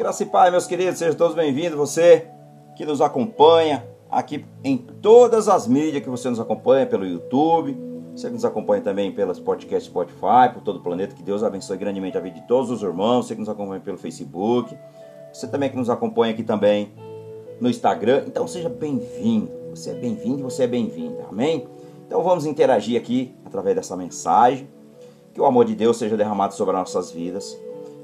Graça e paz, meus queridos, sejam todos bem-vindos. Você que nos acompanha aqui em todas as mídias que você nos acompanha, pelo YouTube, você que nos acompanha também pelas podcasts Spotify, por todo o planeta. Que Deus abençoe grandemente a vida de todos os irmãos. Você que nos acompanha pelo Facebook, você também que nos acompanha aqui também no Instagram. Então seja bem-vindo. Você é bem-vindo e você é bem-vinda. Amém? Então vamos interagir aqui através dessa mensagem. Que o amor de Deus seja derramado sobre as nossas vidas.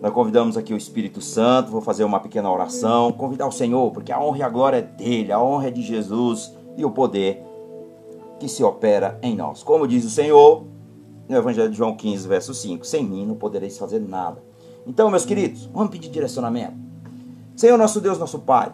Nós convidamos aqui o Espírito Santo, vou fazer uma pequena oração, convidar o Senhor, porque a honra e a glória é dele, a honra é de Jesus e o poder que se opera em nós. Como diz o Senhor no Evangelho de João 15, verso 5: Sem mim não podereis fazer nada. Então, meus queridos, vamos pedir direcionamento. Senhor, nosso Deus, nosso Pai,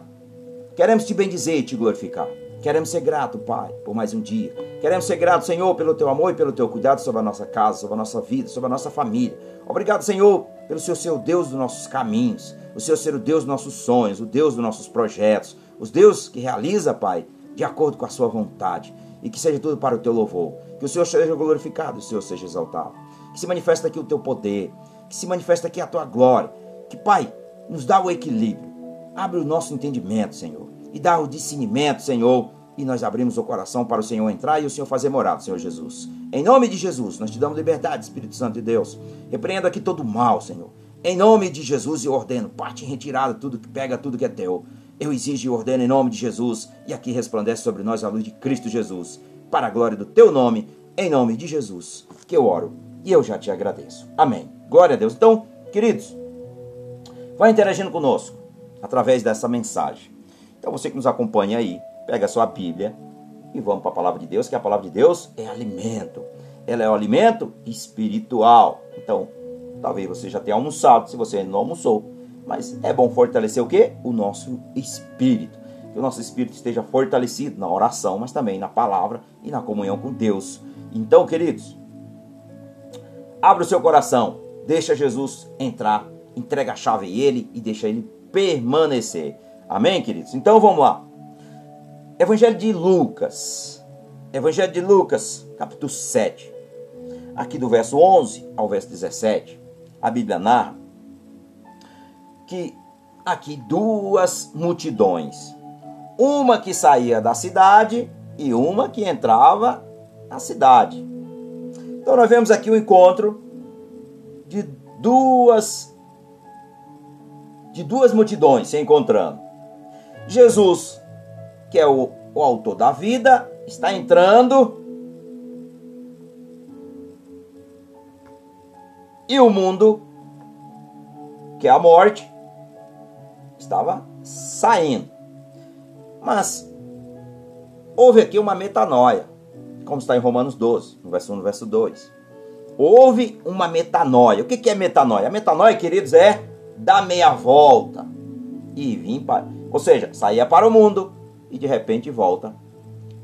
queremos te bendizer e te glorificar. Queremos ser grato, Pai, por mais um dia. Queremos ser grato, Senhor, pelo teu amor e pelo teu cuidado sobre a nossa casa, sobre a nossa vida, sobre a nossa família. Obrigado, Senhor, pelo Senhor ser o Deus dos nossos caminhos, o Senhor ser o Deus dos nossos sonhos, o Deus dos nossos projetos, os Deus que realiza, Pai, de acordo com a sua vontade. E que seja tudo para o teu louvor. Que o Senhor seja glorificado, o Senhor seja exaltado. Que se manifeste aqui o teu poder, que se manifeste aqui a tua glória. Que, Pai, nos dá o equilíbrio. Abre o nosso entendimento, Senhor e dá o discernimento, Senhor. E nós abrimos o coração para o Senhor entrar e o Senhor fazer morada, Senhor Jesus. Em nome de Jesus, nós te damos liberdade, Espírito Santo de Deus. Repreenda aqui todo o mal, Senhor. Em nome de Jesus, eu ordeno, parte em retirada, tudo que pega, tudo que é teu. Eu exijo e ordeno em nome de Jesus, e aqui resplandece sobre nós a luz de Cristo Jesus, para a glória do teu nome, em nome de Jesus, que eu oro e eu já te agradeço. Amém. Glória a Deus. Então, queridos, vai interagindo conosco através dessa mensagem. Então você que nos acompanha aí, pega a sua Bíblia e vamos para a palavra de Deus, que a palavra de Deus é alimento. Ela é o alimento espiritual. Então, talvez você já tenha almoçado, se você não almoçou, mas é bom fortalecer o que? O nosso espírito. Que o nosso espírito esteja fortalecido na oração, mas também na palavra e na comunhão com Deus. Então, queridos, abra o seu coração, deixa Jesus entrar, entrega a chave a ele e deixa ele permanecer. Amém, queridos? Então vamos lá. Evangelho de Lucas. Evangelho de Lucas, capítulo 7. Aqui do verso 11 ao verso 17, a Bíblia narra que aqui duas multidões, uma que saía da cidade e uma que entrava na cidade. Então nós vemos aqui o encontro de duas de duas multidões se encontrando. Jesus, que é o, o autor da vida, está entrando. E o mundo, que é a morte, estava saindo. Mas houve aqui uma metanoia, como está em Romanos 12, no verso 1 no verso 2. Houve uma metanoia. O que é metanoia? A metanoia, queridos, é dar meia volta e vir para ou seja, saía para o mundo e de repente volta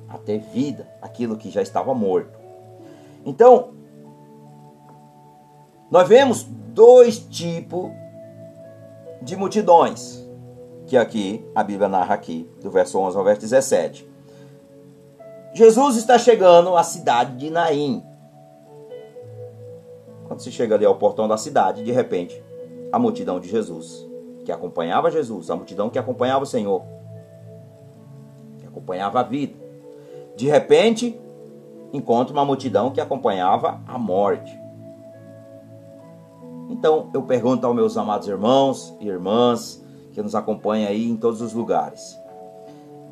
a ter vida, aquilo que já estava morto. Então, nós vemos dois tipos de multidões, que aqui a Bíblia narra aqui, do verso 11 ao verso 17. Jesus está chegando à cidade de Naim. Quando se chega ali ao portão da cidade, de repente, a multidão de Jesus que acompanhava Jesus, a multidão que acompanhava o Senhor, acompanhava a vida. De repente, encontra uma multidão que acompanhava a morte. Então, eu pergunto aos meus amados irmãos e irmãs que nos acompanham aí em todos os lugares.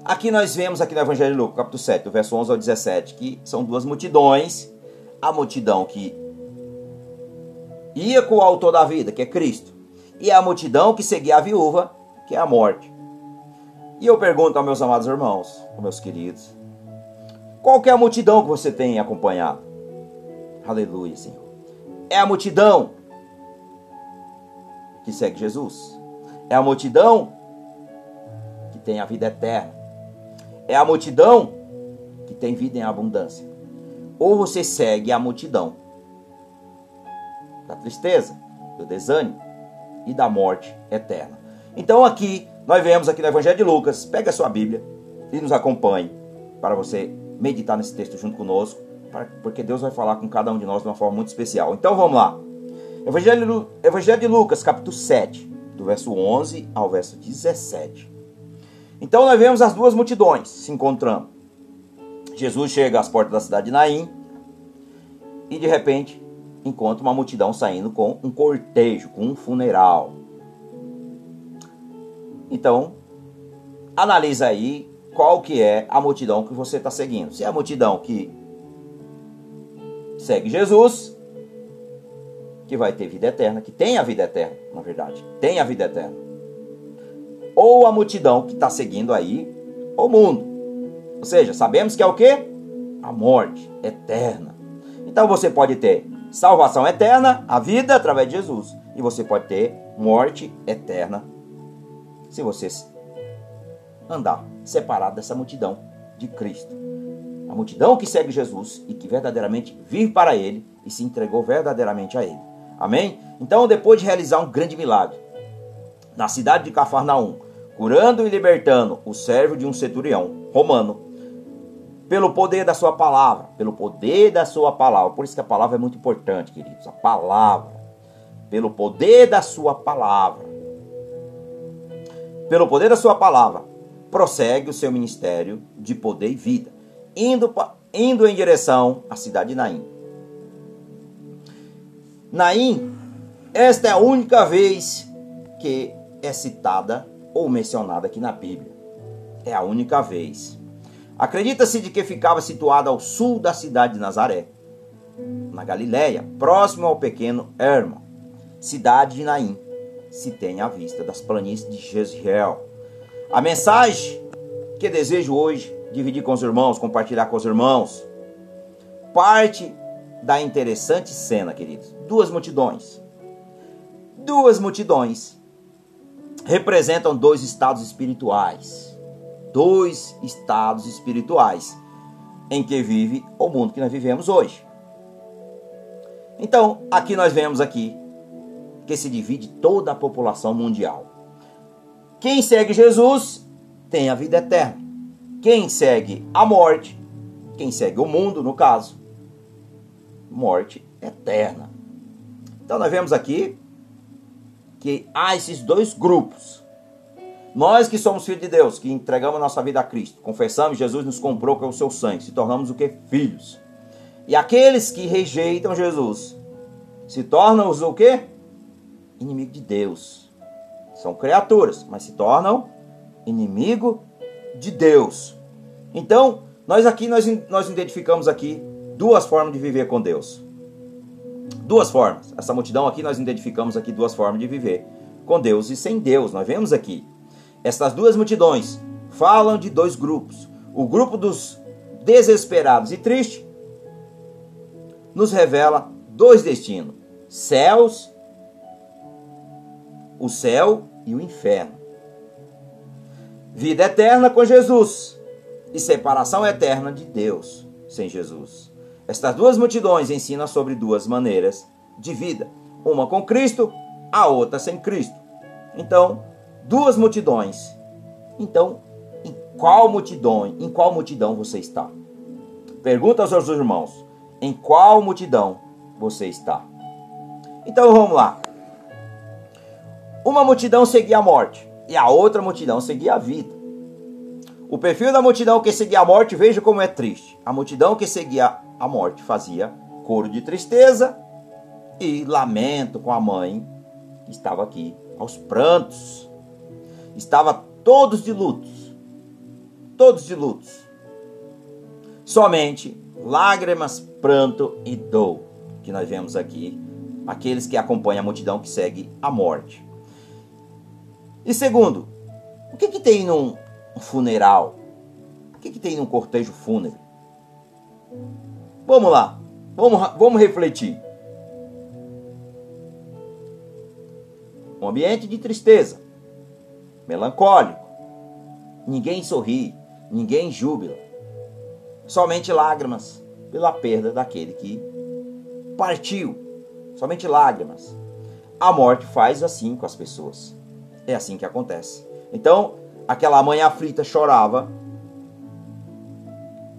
Aqui nós vemos aqui no Evangelho de Lucas, capítulo 7, do verso 11 ao 17, que são duas multidões. A multidão que ia com o autor da vida, que é Cristo, e a multidão que seguia a viúva, que é a morte. E eu pergunto aos meus amados irmãos, aos meus queridos, qual é a multidão que você tem acompanhado? Aleluia, Senhor. É a multidão que segue Jesus. É a multidão que tem a vida eterna. É a multidão que tem vida em abundância. Ou você segue a multidão da tristeza, do desânimo, e da morte eterna. Então aqui nós vemos aqui no Evangelho de Lucas, pega a sua Bíblia e nos acompanhe para você meditar nesse texto junto conosco, porque Deus vai falar com cada um de nós de uma forma muito especial. Então vamos lá. Evangelho, de Lucas, capítulo 7, do verso 11 ao verso 17. Então nós vemos as duas multidões se encontrando. Jesus chega às portas da cidade de Naim e de repente encontra uma multidão saindo com um cortejo, com um funeral. Então, analisa aí qual que é a multidão que você está seguindo. Se é a multidão que segue Jesus, que vai ter vida eterna, que tem a vida eterna, na verdade, tem a vida eterna. Ou a multidão que está seguindo aí o mundo. Ou seja, sabemos que é o que? A morte eterna. Então você pode ter salvação eterna, a vida através de Jesus. E você pode ter morte eterna se você andar separado dessa multidão de Cristo. A multidão que segue Jesus e que verdadeiramente vive para Ele e se entregou verdadeiramente a Ele. Amém? Então, depois de realizar um grande milagre na cidade de Cafarnaum, curando e libertando o servo de um centurião romano, pelo poder da sua palavra, pelo poder da sua palavra. Por isso que a palavra é muito importante, queridos. A palavra. Pelo poder da sua palavra. Pelo poder da sua palavra, prossegue o seu ministério de poder e vida, indo, indo em direção à cidade de Naim. Naim, esta é a única vez que é citada ou mencionada aqui na Bíblia. É a única vez. Acredita-se de que ficava situada ao sul da cidade de Nazaré, na Galiléia, próximo ao pequeno Hermon, cidade de Naim, se tem à vista das planícies de Jezreel. A mensagem que desejo hoje dividir com os irmãos, compartilhar com os irmãos, parte da interessante cena, queridos. Duas multidões. Duas multidões representam dois estados espirituais. Dois estados espirituais em que vive o mundo que nós vivemos hoje. Então, aqui nós vemos aqui que se divide toda a população mundial. Quem segue Jesus tem a vida eterna. Quem segue a morte, quem segue o mundo, no caso, morte eterna. Então nós vemos aqui que há esses dois grupos. Nós que somos filhos de Deus, que entregamos nossa vida a Cristo, confessamos, Jesus nos comprou com o seu sangue, se tornamos o que? Filhos. E aqueles que rejeitam Jesus, se tornam os o que? Inimigo de Deus. São criaturas, mas se tornam inimigo de Deus. Então, nós aqui nós, nós identificamos aqui duas formas de viver com Deus. Duas formas. Essa multidão aqui nós identificamos aqui duas formas de viver com Deus e sem Deus. Nós vemos aqui. Essas duas multidões falam de dois grupos. O grupo dos desesperados e tristes nos revela dois destinos: céus, o céu e o inferno. Vida eterna com Jesus e separação eterna de Deus sem Jesus. Estas duas multidões ensinam sobre duas maneiras de vida, uma com Cristo, a outra sem Cristo. Então, duas multidões. Então, em qual multidão, em qual multidão você está? Pergunta aos seus irmãos, em qual multidão você está? Então vamos lá. Uma multidão seguia a morte e a outra multidão seguia a vida. O perfil da multidão que seguia a morte, veja como é triste. A multidão que seguia a morte fazia coro de tristeza e lamento com a mãe que estava aqui aos prantos. Estava todos de lutos. Todos de lutos. Somente lágrimas, pranto e dor, que nós vemos aqui, aqueles que acompanham a multidão que segue a morte. E segundo, o que, que tem num funeral? O que, que tem num cortejo fúnebre? Vamos lá, vamos, vamos refletir. Um ambiente de tristeza, melancólico. Ninguém sorri, ninguém júbila. Somente lágrimas pela perda daquele que partiu. Somente lágrimas. A morte faz assim com as pessoas. É assim que acontece. Então, aquela mãe aflita chorava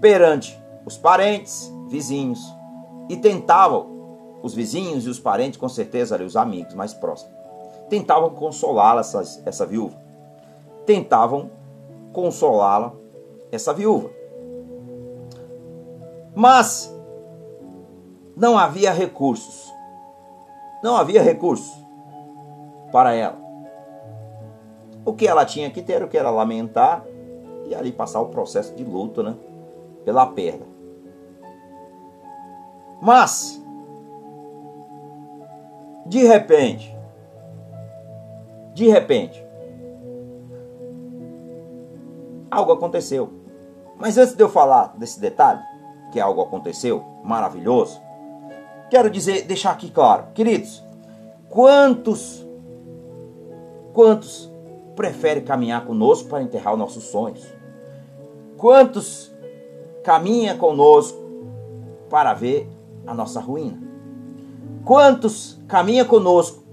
perante os parentes, vizinhos, e tentavam os vizinhos e os parentes, com certeza ali, os amigos mais próximos, tentavam consolá-la, essa, essa viúva. Tentavam consolá-la, essa viúva. Mas não havia recursos. Não havia recursos para ela. O que ela tinha que ter, o que era lamentar e ali passar o processo de luto, né? Pela perda. Mas, de repente, de repente, algo aconteceu. Mas antes de eu falar desse detalhe, que algo aconteceu maravilhoso, quero dizer, deixar aqui claro, queridos, quantos quantos preferem caminhar conosco para enterrar os nossos sonhos? Quantos caminha conosco para ver a nossa ruína? Quantos caminha conosco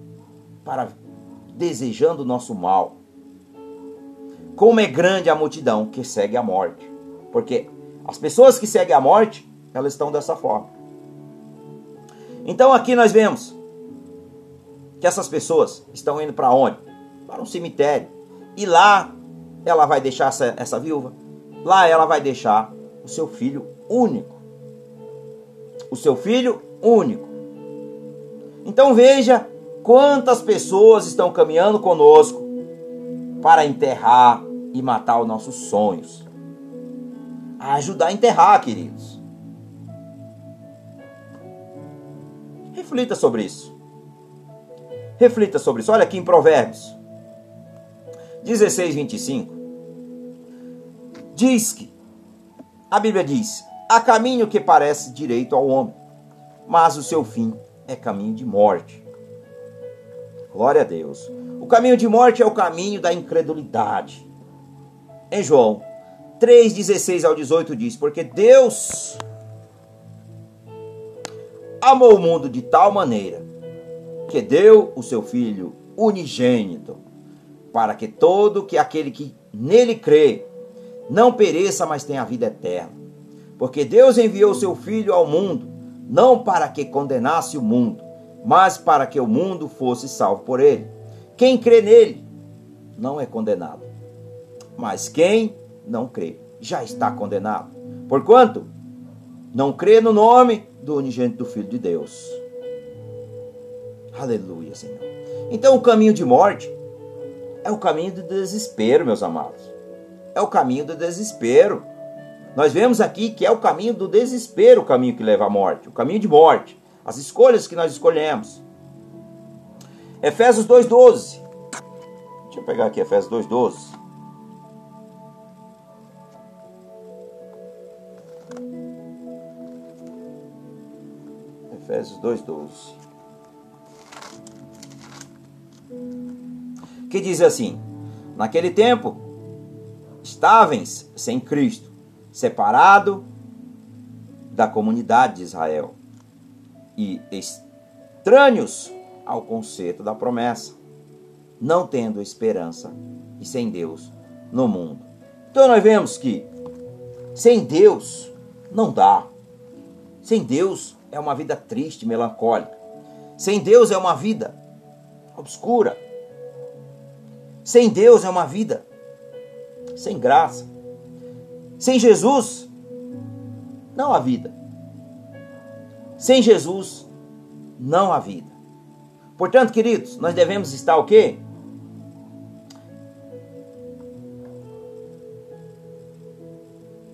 para desejando o nosso mal? Como é grande a multidão que segue a morte. Porque as pessoas que seguem a morte, elas estão dessa forma. Então aqui nós vemos que essas pessoas estão indo para onde? Para um cemitério. E lá ela vai deixar essa, essa viúva. Lá ela vai deixar o seu filho único. O seu filho único. Então veja quantas pessoas estão caminhando conosco para enterrar e matar os nossos sonhos a ajudar a enterrar, queridos. Reflita sobre isso. Reflita sobre isso. Olha aqui em Provérbios 16, 25. Diz que, a Bíblia diz: há caminho que parece direito ao homem, mas o seu fim é caminho de morte. Glória a Deus. O caminho de morte é o caminho da incredulidade. Em João 3,16 ao 18 diz: Porque Deus amou o mundo de tal maneira que deu o seu Filho unigênito, para que todo que aquele que nele crê não pereça, mas tenha a vida eterna. Porque Deus enviou seu Filho ao mundo, não para que condenasse o mundo, mas para que o mundo fosse salvo por ele. Quem crê nele não é condenado, mas quem não crê, já está condenado. Porquanto não crê no nome do unigênito do Filho de Deus. Aleluia, Senhor. Então o caminho de morte é o caminho do desespero, meus amados. É o caminho do desespero. Nós vemos aqui que é o caminho do desespero o caminho que leva à morte, o caminho de morte, as escolhas que nós escolhemos. Efésios 2:12. Deixa eu pegar aqui Efésios 2:12. Efésios 2,12. Que diz assim: Naquele tempo, estáveis sem Cristo, separado da comunidade de Israel e estranhos ao conceito da promessa, não tendo esperança e sem Deus no mundo. Então nós vemos que sem Deus não dá. Sem Deus é uma vida triste, melancólica. Sem Deus é uma vida obscura. Sem Deus é uma vida sem graça. Sem Jesus, não há vida. Sem Jesus, não há vida. Portanto, queridos, nós devemos estar o quê?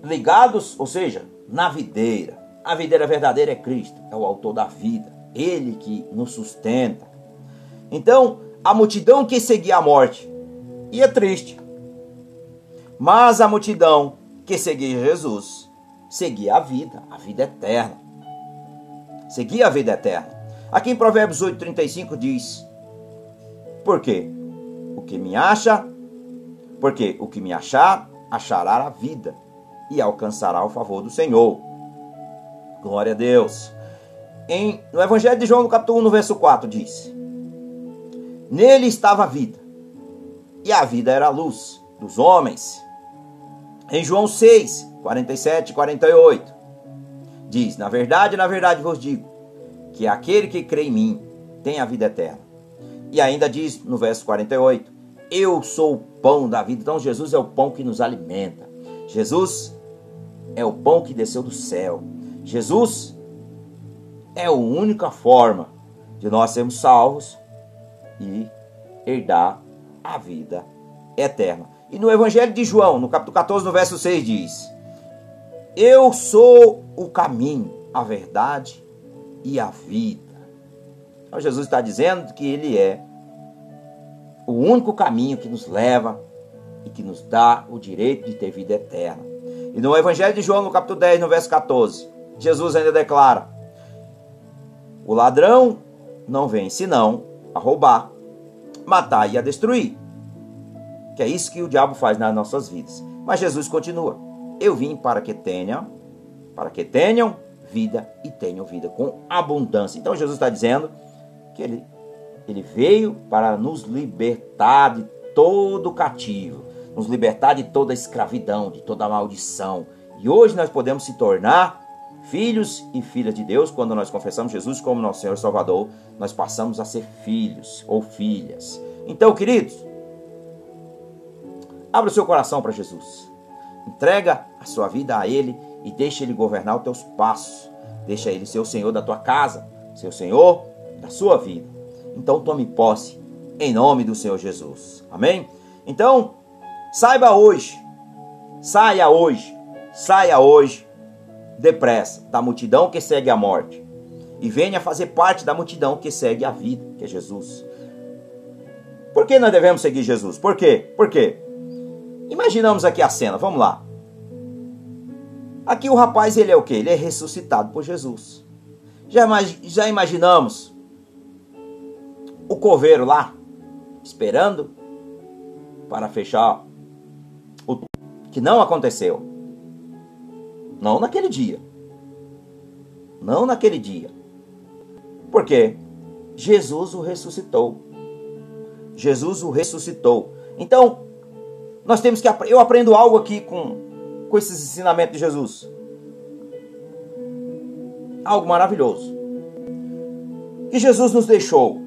Ligados, ou seja, na videira. A videira verdadeira é Cristo, é o autor da vida, ele que nos sustenta. Então, a multidão que seguia a morte ia triste. Mas a multidão que seguia Jesus seguia a vida, a vida eterna. Seguia a vida eterna. Aqui em Provérbios 8:35 diz: Por quê? O que me acha, porque o que me achar, achará a vida e alcançará o favor do Senhor. Glória a Deus. Em, no Evangelho de João, no capítulo 1, no verso 4, diz: Nele estava a vida, e a vida era a luz dos homens. Em João 6, 47 e 48, diz: Na verdade, na verdade vos digo, que aquele que crê em mim tem a vida eterna. E ainda diz no verso 48: Eu sou o pão da vida. Então Jesus é o pão que nos alimenta. Jesus é o pão que desceu do céu. Jesus é a única forma de nós sermos salvos e herdar a vida eterna. E no Evangelho de João, no capítulo 14, no verso 6, diz: Eu sou o caminho, a verdade e a vida. Então Jesus está dizendo que Ele é o único caminho que nos leva e que nos dá o direito de ter vida eterna. E no Evangelho de João, no capítulo 10, no verso 14, Jesus ainda declara: O ladrão não vem senão a roubar, matar e a destruir. Que é isso que o diabo faz nas nossas vidas. Mas Jesus continua: Eu vim para que tenham, para que tenham vida e tenham vida com abundância. Então Jesus está dizendo que ele, ele veio para nos libertar de todo cativo, nos libertar de toda escravidão, de toda maldição. E hoje nós podemos se tornar filhos e filhas de Deus quando nós confessamos Jesus como nosso Senhor e Salvador. Nós passamos a ser filhos ou filhas. Então, queridos, abra o seu coração para Jesus. Entrega a sua vida a Ele e deixa Ele governar os teus passos. Deixa Ele ser o Senhor da tua casa, ser o Senhor da sua vida. Então tome posse em nome do Senhor Jesus. Amém? Então, saiba hoje, saia hoje, saia hoje depressa da multidão que segue a morte e venha fazer parte da multidão que segue a vida, que é Jesus. Por que nós devemos seguir Jesus? Por quê? Por quê? Imaginamos aqui a cena, vamos lá. Aqui o rapaz, ele é o quê? Ele é ressuscitado por Jesus. Já, já imaginamos o coveiro lá, esperando para fechar o que não aconteceu. Não naquele dia. Não naquele dia. Porque Jesus o ressuscitou. Jesus o ressuscitou. Então, nós temos que eu aprendo algo aqui com com esses ensinamentos de Jesus. Algo maravilhoso. Que Jesus nos deixou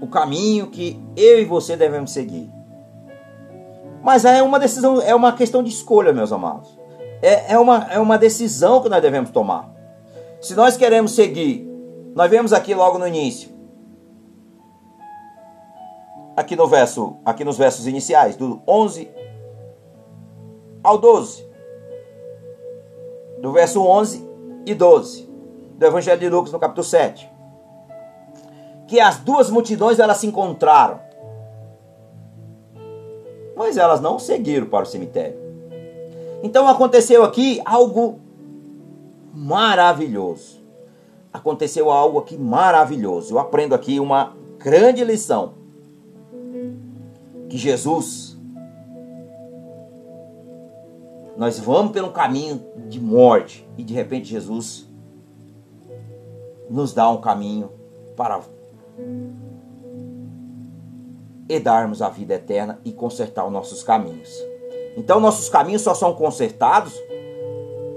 o caminho que eu e você devemos seguir. Mas é uma decisão, é uma questão de escolha, meus amados. É, é, uma, é uma decisão que nós devemos tomar. Se nós queremos seguir, nós vemos aqui logo no início, aqui no verso, aqui nos versos iniciais, do 11 ao 12. Do verso 11 e 12 do Evangelho de Lucas no capítulo 7. Que as duas multidões elas se encontraram. Mas elas não seguiram para o cemitério. Então aconteceu aqui algo maravilhoso. Aconteceu algo aqui maravilhoso. Eu aprendo aqui uma grande lição. Que Jesus Nós vamos pelo caminho de morte e de repente Jesus nos dá um caminho para e darmos a vida eterna e consertar os nossos caminhos. Então nossos caminhos só são consertados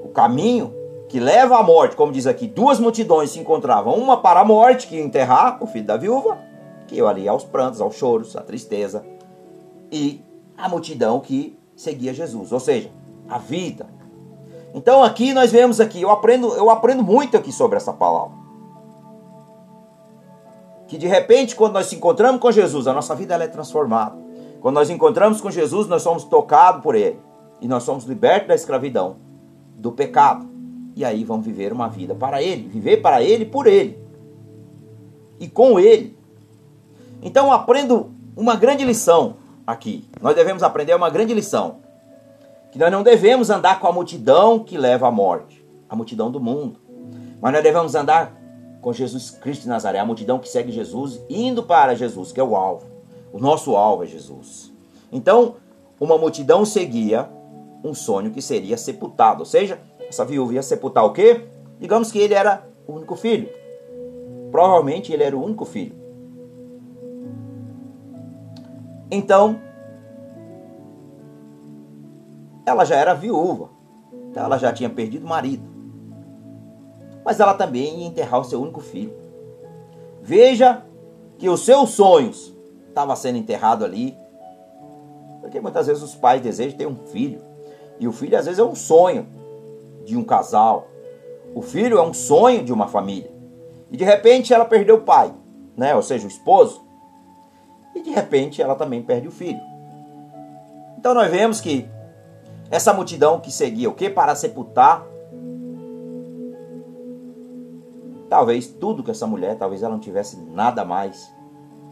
o caminho que leva à morte, como diz aqui, duas multidões se encontravam, uma para a morte, que ia enterrar o filho da viúva, que ia ali aos prantos, aos choros, à tristeza, e a multidão que seguia Jesus. Ou seja, a vida. Então aqui nós vemos aqui, eu aprendo, eu aprendo muito aqui sobre essa palavra. Que de repente quando nós se encontramos com Jesus, a nossa vida ela é transformada. Quando nós encontramos com Jesus, nós somos tocados por ele e nós somos libertos da escravidão, do pecado. E aí vamos viver uma vida para ele, viver para ele por ele. E com ele. Então aprendo uma grande lição aqui. Nós devemos aprender uma grande lição que nós não devemos andar com a multidão que leva à morte, a multidão do mundo, mas nós devemos andar com Jesus Cristo de Nazaré, a multidão que segue Jesus, indo para Jesus, que é o alvo. O nosso alvo é Jesus. Então, uma multidão seguia um sonho que seria sepultado, ou seja, essa viúva ia sepultar o quê? Digamos que ele era o único filho. Provavelmente ele era o único filho. Então, ela já era viúva, então ela já tinha perdido o marido. Mas ela também ia enterrar o seu único filho. Veja que os seus sonhos estavam sendo enterrados ali. Porque muitas vezes os pais desejam ter um filho. E o filho às vezes é um sonho de um casal. O filho é um sonho de uma família. E de repente ela perdeu o pai, né? Ou seja, o esposo. E de repente ela também perde o filho. Então nós vemos que essa multidão que seguia o que para sepultar Talvez tudo que essa mulher, talvez ela não tivesse nada mais.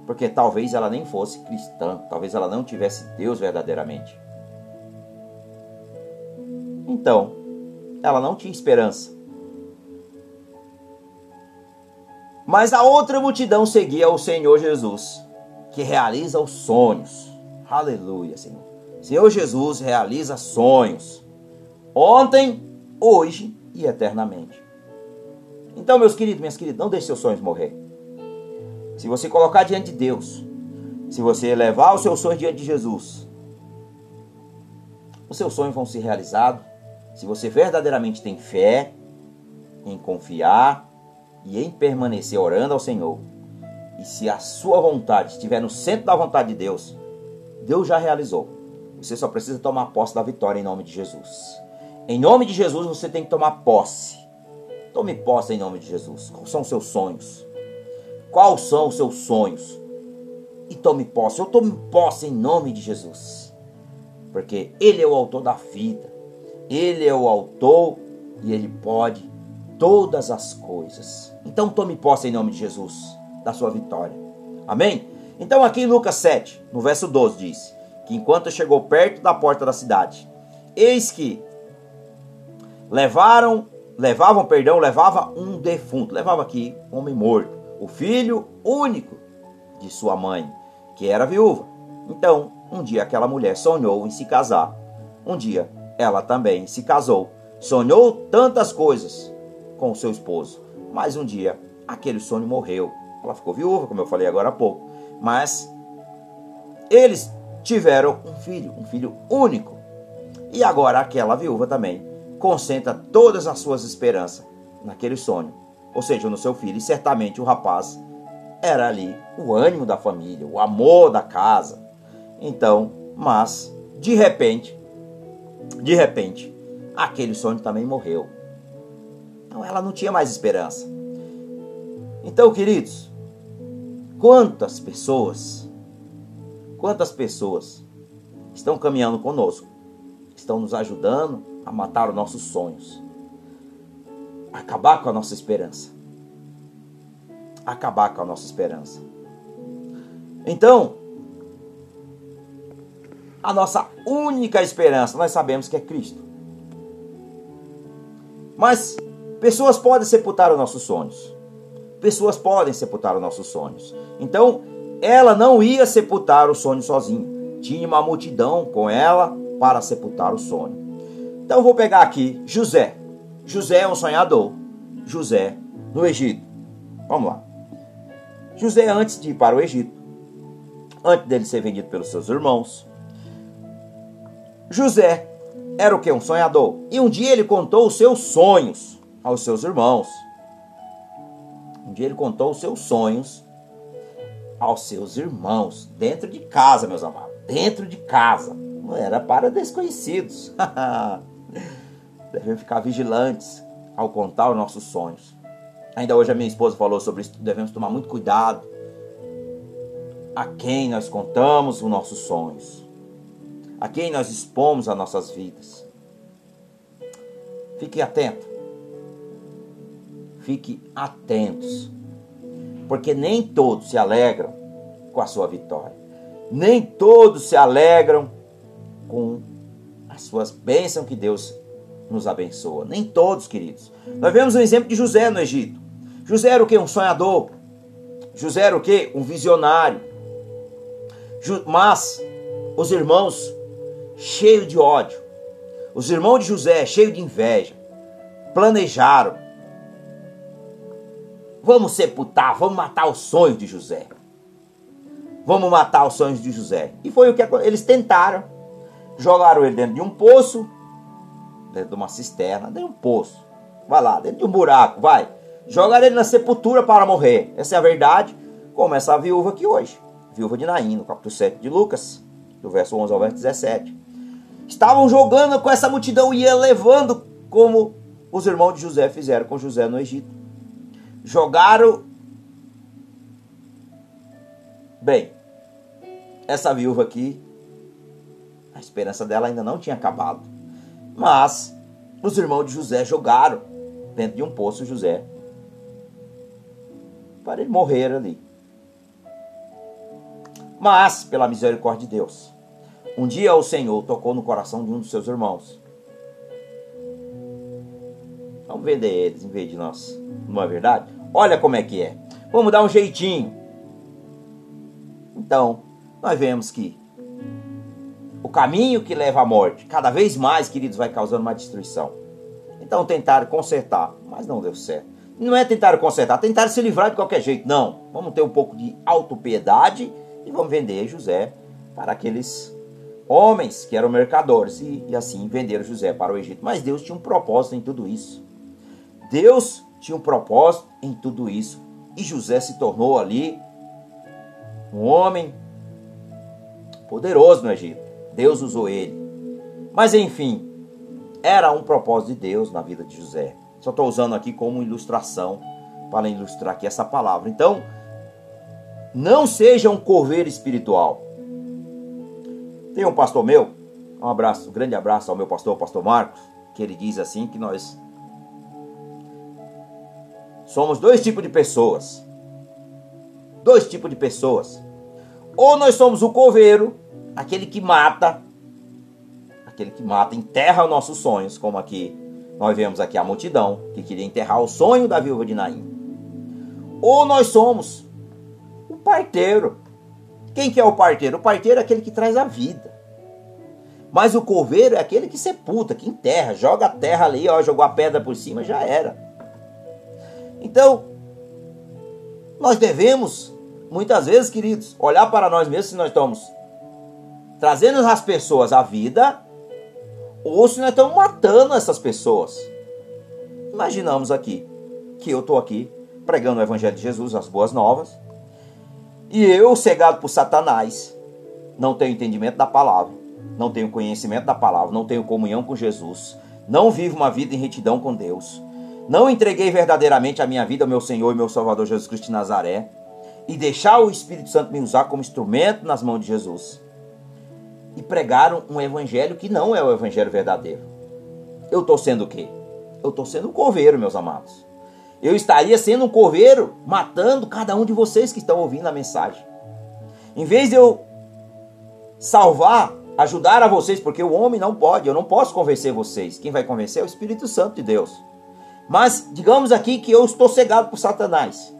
Porque talvez ela nem fosse cristã, talvez ela não tivesse Deus verdadeiramente. Então, ela não tinha esperança. Mas a outra multidão seguia o Senhor Jesus, que realiza os sonhos. Aleluia, Senhor. Senhor Jesus realiza sonhos. Ontem, hoje e eternamente. Então, meus queridos, minhas queridas, não deixe seus sonhos morrer. Se você colocar diante de Deus, se você levar os seus sonhos diante de Jesus, os seus sonhos vão ser realizados. Se você verdadeiramente tem fé em confiar e em permanecer orando ao Senhor, e se a sua vontade estiver no centro da vontade de Deus, Deus já realizou. Você só precisa tomar posse da vitória em nome de Jesus. Em nome de Jesus você tem que tomar posse. Tome posse em nome de Jesus. Quais são os seus sonhos? Quais são os seus sonhos? E tome posse. Eu tome posse em nome de Jesus. Porque Ele é o autor da vida. Ele é o autor e Ele pode todas as coisas. Então tome posse em nome de Jesus da sua vitória. Amém? Então aqui em Lucas 7, no verso 12 diz que enquanto chegou perto da porta da cidade, eis que levaram levavam, perdão, levava um defunto, levava aqui um homem morto, o filho único de sua mãe, que era viúva. Então, um dia aquela mulher sonhou em se casar. Um dia ela também se casou. Sonhou tantas coisas com o seu esposo, mas um dia aquele sonho morreu. Ela ficou viúva, como eu falei agora há pouco. Mas eles tiveram um filho, um filho único. E agora aquela viúva também concentra todas as suas esperanças naquele sonho, ou seja, no seu filho. E certamente o rapaz era ali o ânimo da família, o amor da casa. Então, mas de repente, de repente, aquele sonho também morreu. Então ela não tinha mais esperança. Então, queridos, quantas pessoas, quantas pessoas estão caminhando conosco, estão nos ajudando, a matar os nossos sonhos, acabar com a nossa esperança. Acabar com a nossa esperança. Então, a nossa única esperança, nós sabemos que é Cristo. Mas pessoas podem sepultar os nossos sonhos. Pessoas podem sepultar os nossos sonhos. Então, ela não ia sepultar o sonho sozinha. Tinha uma multidão com ela para sepultar o sonho. Então eu vou pegar aqui José. José é um sonhador. José no Egito. Vamos lá. José, antes de ir para o Egito, antes dele ser vendido pelos seus irmãos, José era o que? Um sonhador. E um dia ele contou os seus sonhos aos seus irmãos. Um dia ele contou os seus sonhos aos seus irmãos, dentro de casa, meus amados, dentro de casa. Não era para desconhecidos. Devemos ficar vigilantes ao contar os nossos sonhos. Ainda hoje a minha esposa falou sobre isso. Devemos tomar muito cuidado a quem nós contamos os nossos sonhos, a quem nós expomos as nossas vidas. Fique atento. Fique atentos. Porque nem todos se alegram com a sua vitória. Nem todos se alegram com as suas bênçãos que Deus nos abençoa. Nem todos, queridos. Nós vemos um exemplo de José no Egito. José era o que? Um sonhador. José era o que? Um visionário. Mas os irmãos, cheios de ódio, os irmãos de José, cheios de inveja, planejaram. Vamos sepultar, vamos matar os sonhos de José. Vamos matar os sonhos de José. E foi o que eles tentaram. Jogaram ele dentro de um poço, dentro de uma cisterna, dentro de um poço. Vai lá, dentro de um buraco, vai. jogaram ele na sepultura para morrer. Essa é a verdade, como essa viúva aqui hoje, viúva de Naim, no capítulo 7 de Lucas, do verso 11 ao verso 17. Estavam jogando com essa multidão e ia levando como os irmãos de José fizeram com José no Egito. Jogaram. Bem, essa viúva aqui, esperança dela ainda não tinha acabado. Mas os irmãos de José jogaram dentro de um poço José para ele morrer ali. Mas, pela misericórdia de Deus, um dia o Senhor tocou no coração de um dos seus irmãos. Vamos vender eles em vez de nós, não é verdade? Olha como é que é. Vamos dar um jeitinho. Então, nós vemos que o caminho que leva à morte, cada vez mais, queridos, vai causando uma destruição. Então tentaram consertar, mas não deu certo. Não é tentar consertar, tentar se livrar de qualquer jeito. Não. Vamos ter um pouco de autopiedade e vamos vender José para aqueles homens que eram mercadores e, e assim venderam José para o Egito. Mas Deus tinha um propósito em tudo isso. Deus tinha um propósito em tudo isso. E José se tornou ali um homem poderoso no Egito. Deus usou ele. Mas enfim, era um propósito de Deus na vida de José. Só estou usando aqui como ilustração para ilustrar aqui essa palavra. Então, não seja um corveiro espiritual. Tem um pastor meu, um abraço, um grande abraço ao meu pastor, o pastor Marcos, que ele diz assim que nós somos dois tipos de pessoas. Dois tipos de pessoas. Ou nós somos o coveiro, aquele que mata, aquele que mata, enterra os nossos sonhos, como aqui nós vemos aqui a multidão que queria enterrar o sonho da viúva de Naim. Ou nós somos o parteiro. Quem que é o parteiro? O parteiro é aquele que traz a vida. Mas o coveiro é aquele que sepulta, que enterra, joga a terra ali, ó, jogou a pedra por cima, já era. Então, nós devemos, muitas vezes, queridos, olhar para nós mesmos se nós estamos trazendo as pessoas à vida ou se nós estamos matando essas pessoas. Imaginamos aqui que eu estou aqui pregando o Evangelho de Jesus, as boas novas, e eu, cegado por Satanás, não tenho entendimento da palavra, não tenho conhecimento da palavra, não tenho comunhão com Jesus, não vivo uma vida em retidão com Deus, não entreguei verdadeiramente a minha vida ao meu Senhor e meu Salvador Jesus Cristo de Nazaré, e deixar o Espírito Santo me usar como instrumento nas mãos de Jesus e pregaram um evangelho que não é o evangelho verdadeiro. Eu estou sendo o quê? Eu estou sendo um coveiro, meus amados. Eu estaria sendo um coveiro matando cada um de vocês que estão ouvindo a mensagem. Em vez de eu salvar, ajudar a vocês, porque o homem não pode, eu não posso convencer vocês. Quem vai convencer é o Espírito Santo de Deus. Mas digamos aqui que eu estou cegado por Satanás.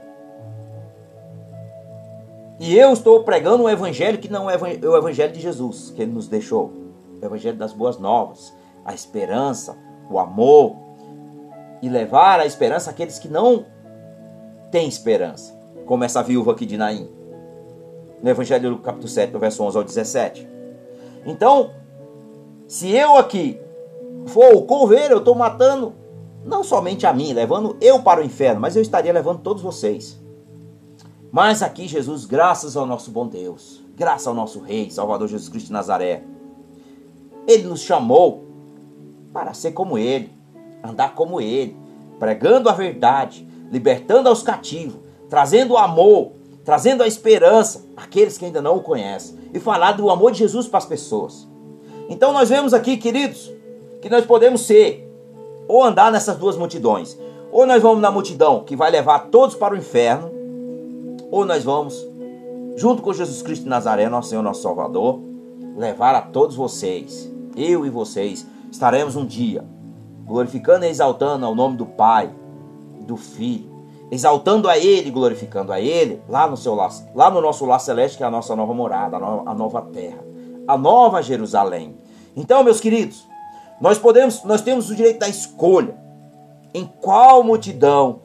E eu estou pregando um evangelho que não é o evangelho de Jesus, que ele nos deixou. O evangelho das boas novas, a esperança, o amor. E levar a esperança àqueles que não têm esperança. Como essa viúva aqui de Naim. No evangelho do capítulo 7, do verso 11 ao 17. Então, se eu aqui for o coveiro, eu estou matando não somente a mim, levando eu para o inferno, mas eu estaria levando todos vocês. Mas aqui Jesus, graças ao nosso bom Deus, graças ao nosso Rei, Salvador Jesus Cristo de Nazaré, Ele nos chamou para ser como Ele, andar como Ele, pregando a verdade, libertando aos cativos, trazendo o amor, trazendo a esperança àqueles que ainda não o conhecem e falar do amor de Jesus para as pessoas. Então nós vemos aqui, queridos, que nós podemos ser ou andar nessas duas multidões, ou nós vamos na multidão que vai levar todos para o inferno, ou nós vamos, junto com Jesus Cristo de Nazaré, nosso Senhor, nosso Salvador, levar a todos vocês, eu e vocês, estaremos um dia glorificando e exaltando ao nome do Pai, do Filho, exaltando a Ele, glorificando a Ele, lá no seu lá no nosso lar celeste, que é a nossa nova morada, a nova terra, a nova Jerusalém. Então, meus queridos, nós podemos, nós temos o direito da escolha em qual multidão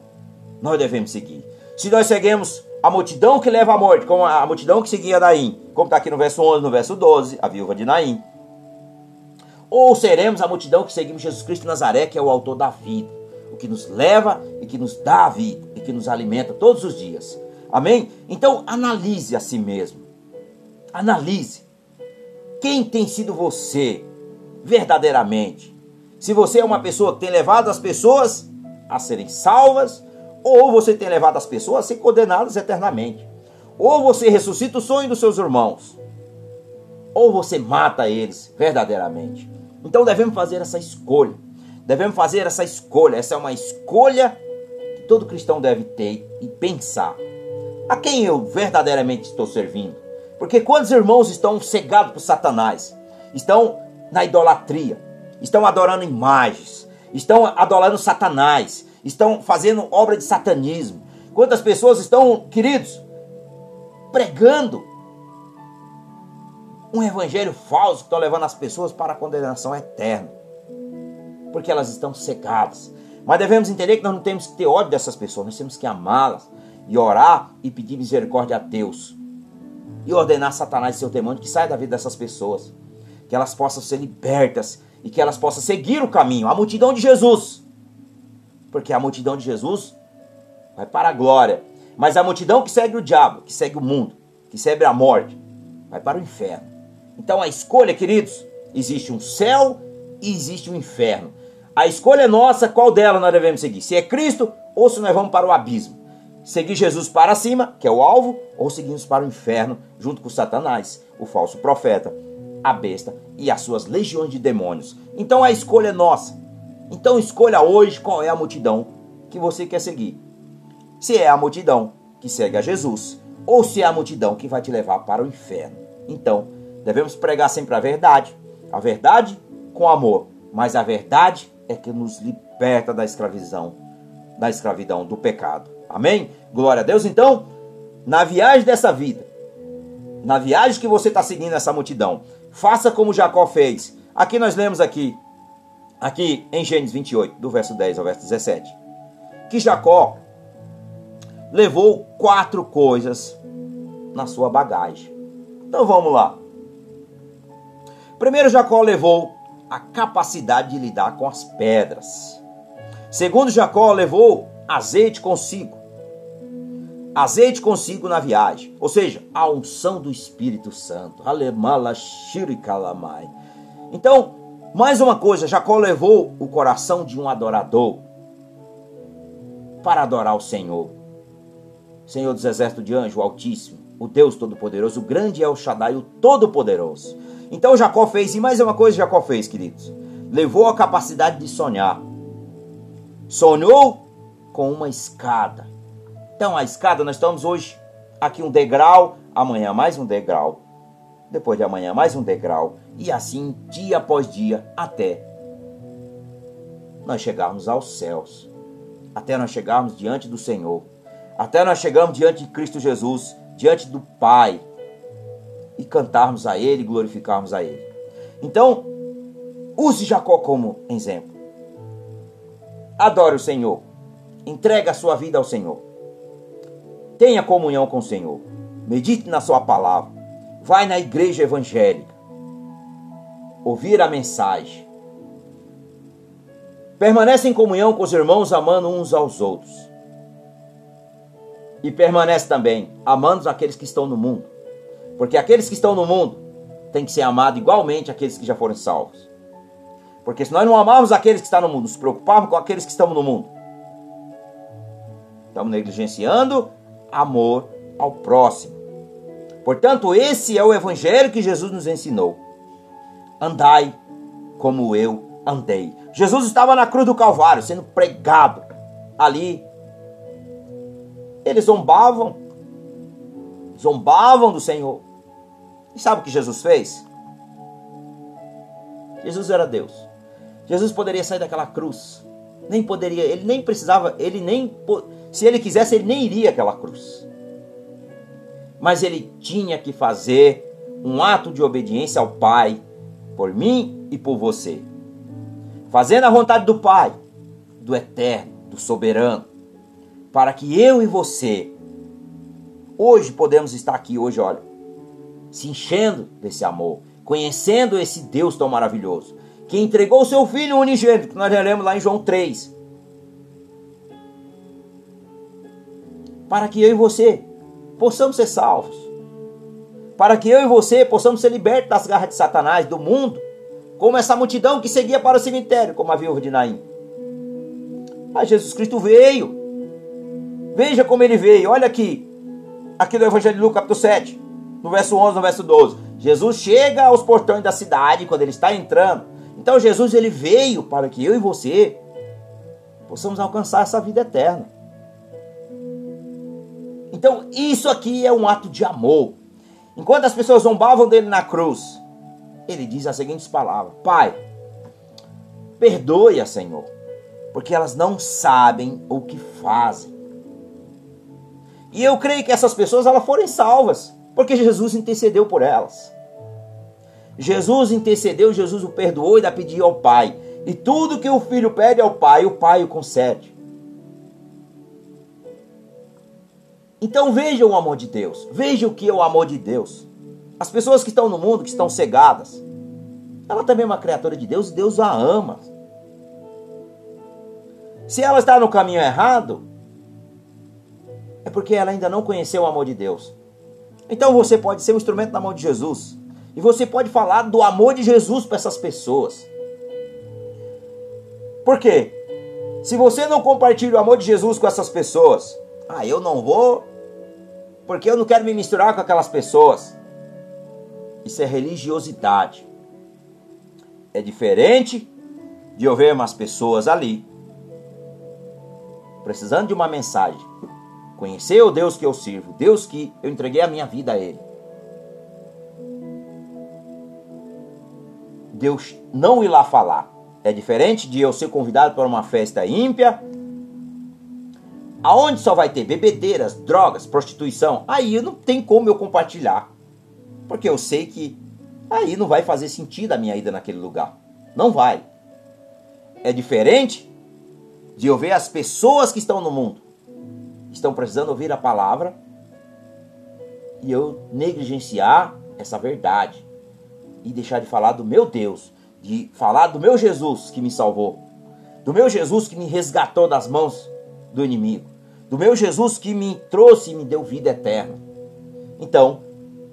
nós devemos seguir. Se nós seguimos a multidão que leva à morte, como a multidão que seguia Naim, como está aqui no verso 11, no verso 12, a viúva de Naim. Ou seremos a multidão que seguimos Jesus Cristo de Nazaré, que é o autor da vida, o que nos leva e que nos dá a vida e que nos alimenta todos os dias. Amém? Então analise a si mesmo. Analise. Quem tem sido você verdadeiramente? Se você é uma pessoa que tem levado as pessoas a serem salvas, ou você tem levado as pessoas a ser condenadas eternamente. Ou você ressuscita o sonho dos seus irmãos, ou você mata eles verdadeiramente. Então devemos fazer essa escolha. Devemos fazer essa escolha. Essa é uma escolha que todo cristão deve ter e pensar. A quem eu verdadeiramente estou servindo? Porque quantos irmãos estão cegados por Satanás? Estão na idolatria, estão adorando imagens, estão adorando Satanás, estão fazendo obra de satanismo. Quantas pessoas estão, queridos, pregando um evangelho falso que estão levando as pessoas para a condenação eterna. Porque elas estão cegadas. Mas devemos entender que nós não temos que ter ódio dessas pessoas, nós temos que amá-las e orar e pedir misericórdia a Deus. E ordenar Satanás e seu demônio que saia da vida dessas pessoas. Que elas possam ser libertas e que elas possam seguir o caminho, a multidão de Jesus. Porque a multidão de Jesus vai para a glória. Mas a multidão que segue o diabo, que segue o mundo, que segue a morte, vai para o inferno. Então a escolha, queridos, existe um céu e existe um inferno. A escolha é nossa, qual dela nós devemos seguir? Se é Cristo ou se nós vamos para o abismo. Seguir Jesus para cima, que é o alvo, ou seguimos para o inferno, junto com Satanás, o falso profeta, a besta e as suas legiões de demônios. Então a escolha é nossa. Então escolha hoje qual é a multidão que você quer seguir. Se é a multidão que segue a Jesus, ou se é a multidão que vai te levar para o inferno. Então, Devemos pregar sempre a verdade, a verdade com amor, mas a verdade é que nos liberta da escravidão, da escravidão do pecado. Amém? Glória a Deus. Então, na viagem dessa vida, na viagem que você está seguindo essa multidão, faça como Jacó fez. Aqui nós lemos aqui, aqui em Gênesis 28, do verso 10 ao verso 17, que Jacó levou quatro coisas na sua bagagem. Então vamos lá. Primeiro, Jacó levou a capacidade de lidar com as pedras. Segundo, Jacó levou azeite consigo. Azeite consigo na viagem, ou seja, a unção do Espírito Santo. Então, mais uma coisa, Jacó levou o coração de um adorador para adorar o Senhor. Senhor dos exércitos de anjo, o Altíssimo, o Deus Todo-Poderoso, o grande é o Shaddai, o Todo-Poderoso. Então Jacó fez, e mais uma coisa Jacó fez, queridos. Levou a capacidade de sonhar. Sonhou com uma escada. Então a escada, nós estamos hoje aqui um degrau, amanhã mais um degrau, depois de amanhã mais um degrau, e assim dia após dia até nós chegarmos aos céus, até nós chegarmos diante do Senhor, até nós chegarmos diante de Cristo Jesus, diante do Pai, e cantarmos a Ele, glorificarmos a Ele. Então, use Jacó como exemplo. Adore o Senhor. Entregue a sua vida ao Senhor. Tenha comunhão com o Senhor. Medite na sua palavra. Vai na igreja evangélica. Ouvir a mensagem. Permanece em comunhão com os irmãos, amando uns aos outros. E permanece também amando aqueles que estão no mundo porque aqueles que estão no mundo têm que ser amados igualmente aqueles que já foram salvos. Porque se nós não amarmos aqueles que estão no mundo, nos preocuparmos com aqueles que estão no mundo, estamos negligenciando amor ao próximo. Portanto, esse é o evangelho que Jesus nos ensinou. Andai como eu andei. Jesus estava na cruz do Calvário, sendo pregado ali. Eles zombavam, zombavam do Senhor. E sabe o que Jesus fez? Jesus era Deus. Jesus poderia sair daquela cruz. Nem poderia, ele nem precisava, ele nem se ele quisesse, ele nem iria àquela cruz mas ele tinha que fazer um ato de obediência ao Pai, por mim e por você. Fazendo a vontade do Pai, do Eterno, do Soberano, para que eu e você, hoje podemos estar aqui, hoje, olha, se enchendo desse amor, conhecendo esse Deus tão maravilhoso, que entregou o seu Filho unigênito, que nós já lemos lá em João 3. Para que eu e você possamos ser salvos. Para que eu e você possamos ser libertos das garras de Satanás, do mundo, como essa multidão que seguia para o cemitério, como a viúva de Naim. Mas Jesus Cristo veio. Veja como ele veio. Olha aqui. Aqui no Evangelho de Lucas, capítulo 7, no verso 11, no verso 12. Jesus chega aos portões da cidade quando ele está entrando. Então Jesus ele veio para que eu e você possamos alcançar essa vida eterna. Então, isso aqui é um ato de amor. Enquanto as pessoas zombavam dele na cruz, ele diz as seguintes palavras: Pai, perdoe-a, Senhor, porque elas não sabem o que fazem. E eu creio que essas pessoas elas foram salvas, porque Jesus intercedeu por elas. Jesus intercedeu, Jesus o perdoou e dá pediu ao Pai. E tudo que o filho pede ao Pai, o Pai o concede. Então veja o amor de Deus. Veja o que é o amor de Deus. As pessoas que estão no mundo, que estão cegadas, ela também é uma criatura de Deus e Deus a ama. Se ela está no caminho errado, é porque ela ainda não conheceu o amor de Deus. Então você pode ser um instrumento da mão de Jesus. E você pode falar do amor de Jesus para essas pessoas. Por quê? Se você não compartilha o amor de Jesus com essas pessoas, ah, eu não vou porque eu não quero me misturar com aquelas pessoas. Isso é religiosidade. É diferente de eu ver umas pessoas ali precisando de uma mensagem. Conhecer o Deus que eu sirvo, Deus que eu entreguei a minha vida a Ele. Deus não ir lá falar. É diferente de eu ser convidado para uma festa ímpia aonde só vai ter bebedeiras, drogas, prostituição, aí não tem como eu compartilhar. Porque eu sei que aí não vai fazer sentido a minha ida naquele lugar. Não vai. É diferente de eu ver as pessoas que estão no mundo, estão precisando ouvir a palavra, e eu negligenciar essa verdade e deixar de falar do meu Deus, de falar do meu Jesus que me salvou, do meu Jesus que me resgatou das mãos do inimigo, do meu Jesus que me trouxe e me deu vida eterna. Então,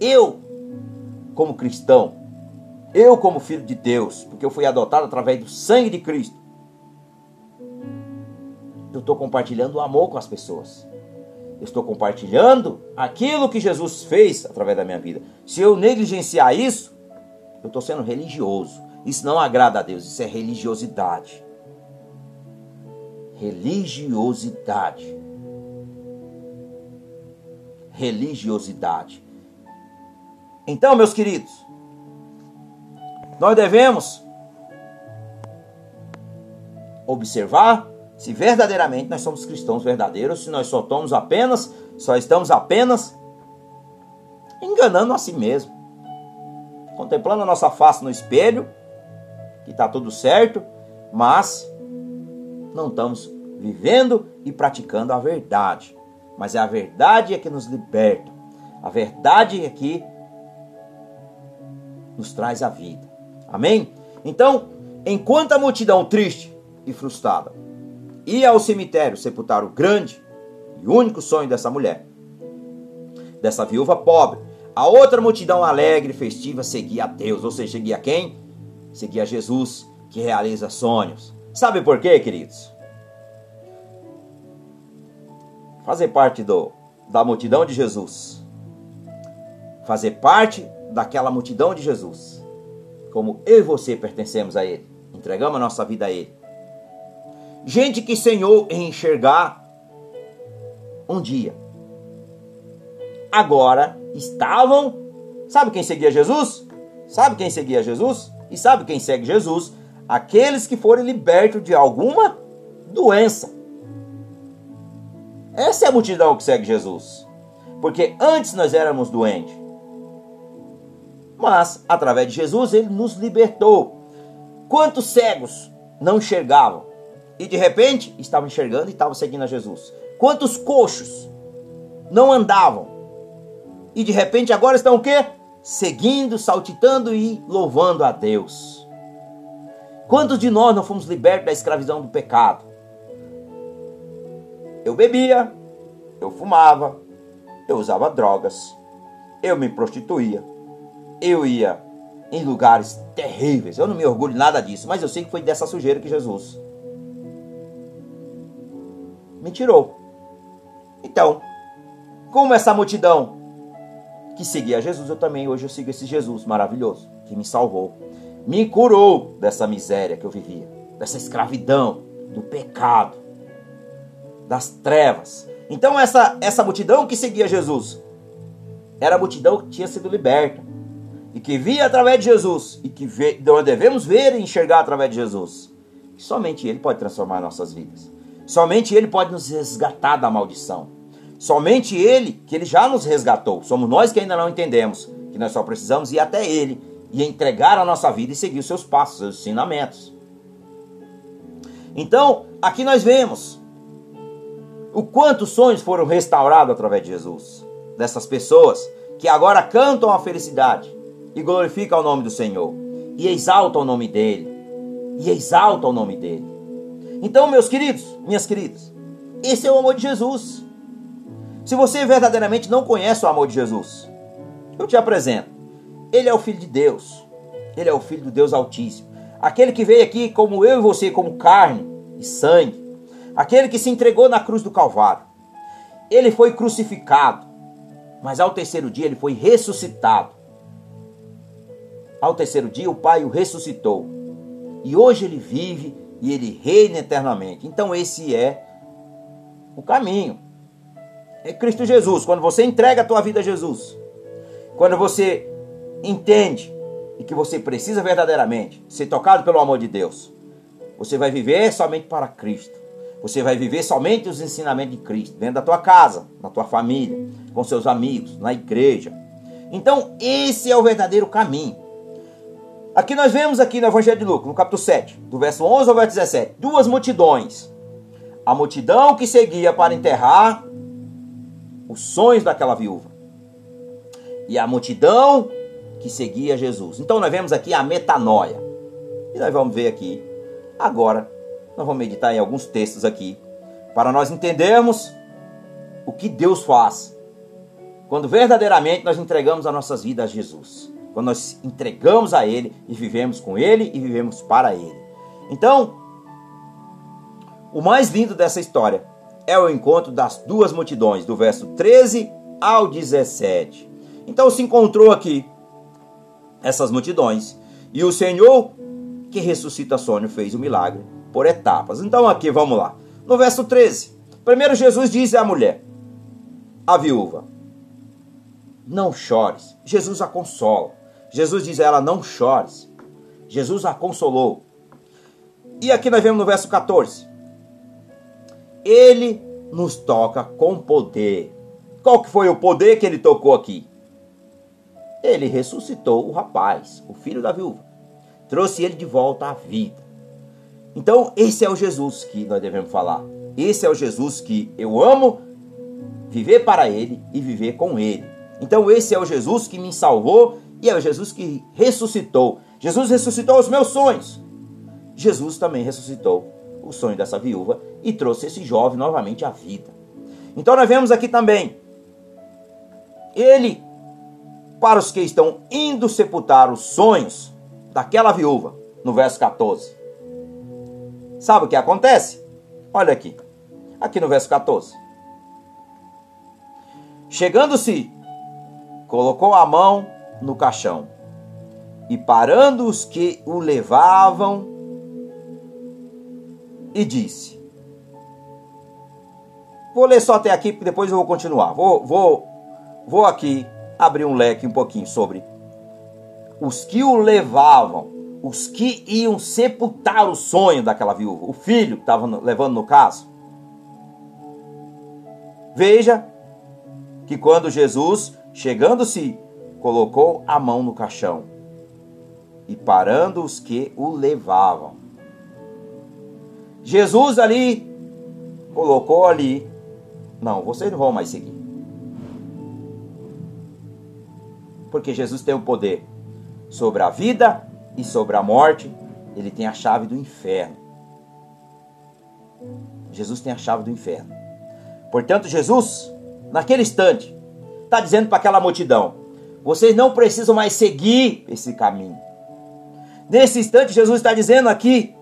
eu, como cristão, eu, como filho de Deus, porque eu fui adotado através do sangue de Cristo, eu estou compartilhando o amor com as pessoas. Eu estou compartilhando aquilo que Jesus fez através da minha vida. Se eu negligenciar isso, eu estou sendo religioso. Isso não agrada a Deus, isso é religiosidade religiosidade. Religiosidade. Então, meus queridos, nós devemos observar se verdadeiramente nós somos cristãos verdadeiros, se nós só apenas, só estamos apenas enganando a si mesmo. Contemplando a nossa face no espelho, que está tudo certo, mas não estamos vivendo e praticando a verdade. Mas é a verdade é que nos liberta. A verdade é que nos traz a vida. Amém? Então, enquanto a multidão triste e frustrada ia ao cemitério sepultar o grande e único sonho dessa mulher, dessa viúva pobre, a outra multidão alegre e festiva seguia a Deus, ou seja, seguia quem? Seguia Jesus, que realiza sonhos. Sabe por quê, queridos? Fazer parte do, da multidão de Jesus. Fazer parte daquela multidão de Jesus. Como eu e você pertencemos a Ele. Entregamos a nossa vida a Ele. Gente que sonhou em enxergar um dia. Agora estavam. Sabe quem seguia Jesus? Sabe quem seguia Jesus? E sabe quem segue Jesus? aqueles que forem libertos de alguma doença. Essa é a multidão que segue Jesus. Porque antes nós éramos doentes. Mas, através de Jesus, ele nos libertou. Quantos cegos não enxergavam? E de repente estavam enxergando e estavam seguindo a Jesus. Quantos coxos não andavam? E de repente agora estão o quê? Seguindo, saltitando e louvando a Deus. Quantos de nós não fomos libertos da escravidão do pecado? Eu bebia, eu fumava, eu usava drogas, eu me prostituía, eu ia em lugares terríveis. Eu não me orgulho nada disso, mas eu sei que foi dessa sujeira que Jesus me tirou. Então, como essa multidão que seguia Jesus, eu também hoje eu sigo esse Jesus maravilhoso que me salvou, me curou dessa miséria que eu vivia, dessa escravidão, do pecado, das trevas. Então essa essa multidão que seguia Jesus era a multidão que tinha sido liberta e que via através de Jesus e que vê, devemos ver e enxergar através de Jesus. somente Ele pode transformar nossas vidas. Somente Ele pode nos resgatar da maldição. Somente Ele, que Ele já nos resgatou. Somos nós que ainda não entendemos, que nós só precisamos ir até Ele e entregar a nossa vida e seguir os seus passos, seus ensinamentos. Então, aqui nós vemos o quanto sonhos foram restaurados através de Jesus. Dessas pessoas que agora cantam a felicidade e glorificam o nome do Senhor e exaltam o nome dele. E exaltam o nome dele. Então, meus queridos, minhas queridas, esse é o amor de Jesus. Se você verdadeiramente não conhece o amor de Jesus, eu te apresento. Ele é o Filho de Deus. Ele é o Filho do Deus Altíssimo. Aquele que veio aqui como eu e você, como carne e sangue. Aquele que se entregou na cruz do Calvário. Ele foi crucificado, mas ao terceiro dia ele foi ressuscitado. Ao terceiro dia o Pai o ressuscitou. E hoje ele vive e ele reina eternamente. Então esse é o caminho. É Cristo Jesus. Quando você entrega a tua vida a Jesus, quando você entende e que você precisa verdadeiramente ser tocado pelo amor de Deus, você vai viver somente para Cristo. Você vai viver somente os ensinamentos de Cristo, dentro da tua casa, na tua família, com seus amigos, na igreja. Então, esse é o verdadeiro caminho. Aqui nós vemos aqui no Evangelho de Lucas, no capítulo 7, do verso 11 ao verso 17, duas multidões. A multidão que seguia para enterrar os sonhos daquela viúva. E a multidão que seguia Jesus. Então nós vemos aqui a metanoia. E nós vamos ver aqui agora, nós vamos meditar em alguns textos aqui para nós entendermos o que Deus faz quando verdadeiramente nós entregamos as nossas vidas a Jesus quando nós entregamos a Ele e vivemos com Ele e vivemos para Ele. Então, o mais lindo dessa história é o encontro das duas multidões, do verso 13 ao 17. Então se encontrou aqui essas multidões e o Senhor que ressuscita Sônia fez o milagre por etapas. Então aqui vamos lá. No verso 13, primeiro Jesus diz à mulher, a viúva, não chores. Jesus a consola. Jesus diz a ela: Não chores. Jesus a consolou. E aqui nós vemos no verso 14: Ele nos toca com poder. Qual que foi o poder que ele tocou aqui? Ele ressuscitou o rapaz, o filho da viúva. Trouxe ele de volta à vida. Então, esse é o Jesus que nós devemos falar. Esse é o Jesus que eu amo viver para ele e viver com ele. Então, esse é o Jesus que me salvou e é o Jesus que ressuscitou. Jesus ressuscitou os meus sonhos. Jesus também ressuscitou o sonho dessa viúva e trouxe esse jovem novamente à vida. Então nós vemos aqui também ele para os que estão indo sepultar os sonhos daquela viúva, no verso 14. Sabe o que acontece? Olha aqui. Aqui no verso 14. Chegando-se, colocou a mão no caixão. E parando os que o levavam, e disse: Vou ler só até aqui, porque depois eu vou continuar. Vou, vou, vou aqui abrir um leque um pouquinho sobre os que o levavam, os que iam sepultar o sonho daquela viúva, o filho que estava levando no caso. Veja que quando Jesus, chegando-se colocou a mão no caixão e parando os que o levavam. Jesus ali colocou ali, não, vocês não vão mais seguir. Porque Jesus tem o poder sobre a vida e sobre a morte, ele tem a chave do inferno. Jesus tem a chave do inferno. Portanto, Jesus naquele instante, está dizendo para aquela multidão: vocês não precisam mais seguir esse caminho. Nesse instante, Jesus está dizendo aqui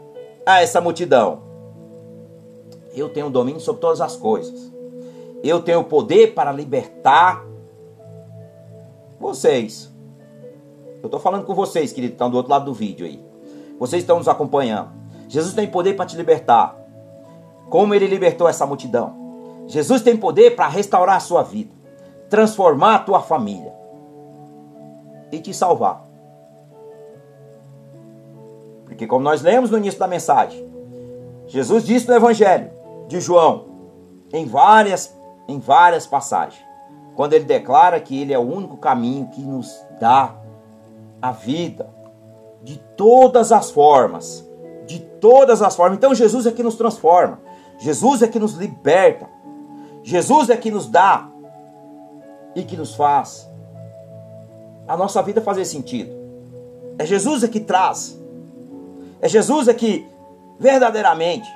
a essa multidão: Eu tenho domínio sobre todas as coisas. Eu tenho poder para libertar vocês. Eu estou falando com vocês, queridos, que estão do outro lado do vídeo aí. Vocês estão nos acompanhando. Jesus tem poder para te libertar. Como ele libertou essa multidão. Jesus tem poder para restaurar a sua vida, transformar a tua família e te salvar. Porque como nós lemos no início da mensagem, Jesus disse no evangelho de João, em várias em várias passagens, quando ele declara que ele é o único caminho que nos dá a vida de todas as formas, de todas as formas. Então Jesus é que nos transforma. Jesus é que nos liberta. Jesus é que nos dá e que nos faz a nossa vida fazer sentido. É Jesus é que traz. É Jesus é que verdadeiramente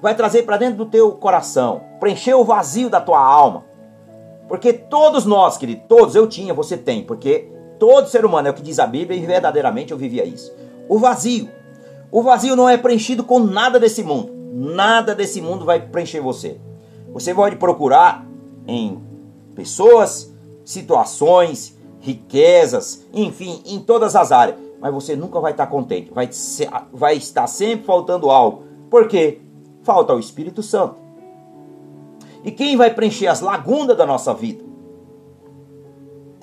vai trazer para dentro do teu coração, preencher o vazio da tua alma. Porque todos nós, querido, todos eu tinha, você tem, porque todo ser humano é o que diz a Bíblia e verdadeiramente eu vivia isso. O vazio. O vazio não é preenchido com nada desse mundo. Nada desse mundo vai preencher você. Você pode procurar em pessoas, situações, riquezas, enfim, em todas as áreas, mas você nunca vai estar contente, vai, vai estar sempre faltando algo. Por quê? Falta o Espírito Santo. E quem vai preencher as lagunas da nossa vida?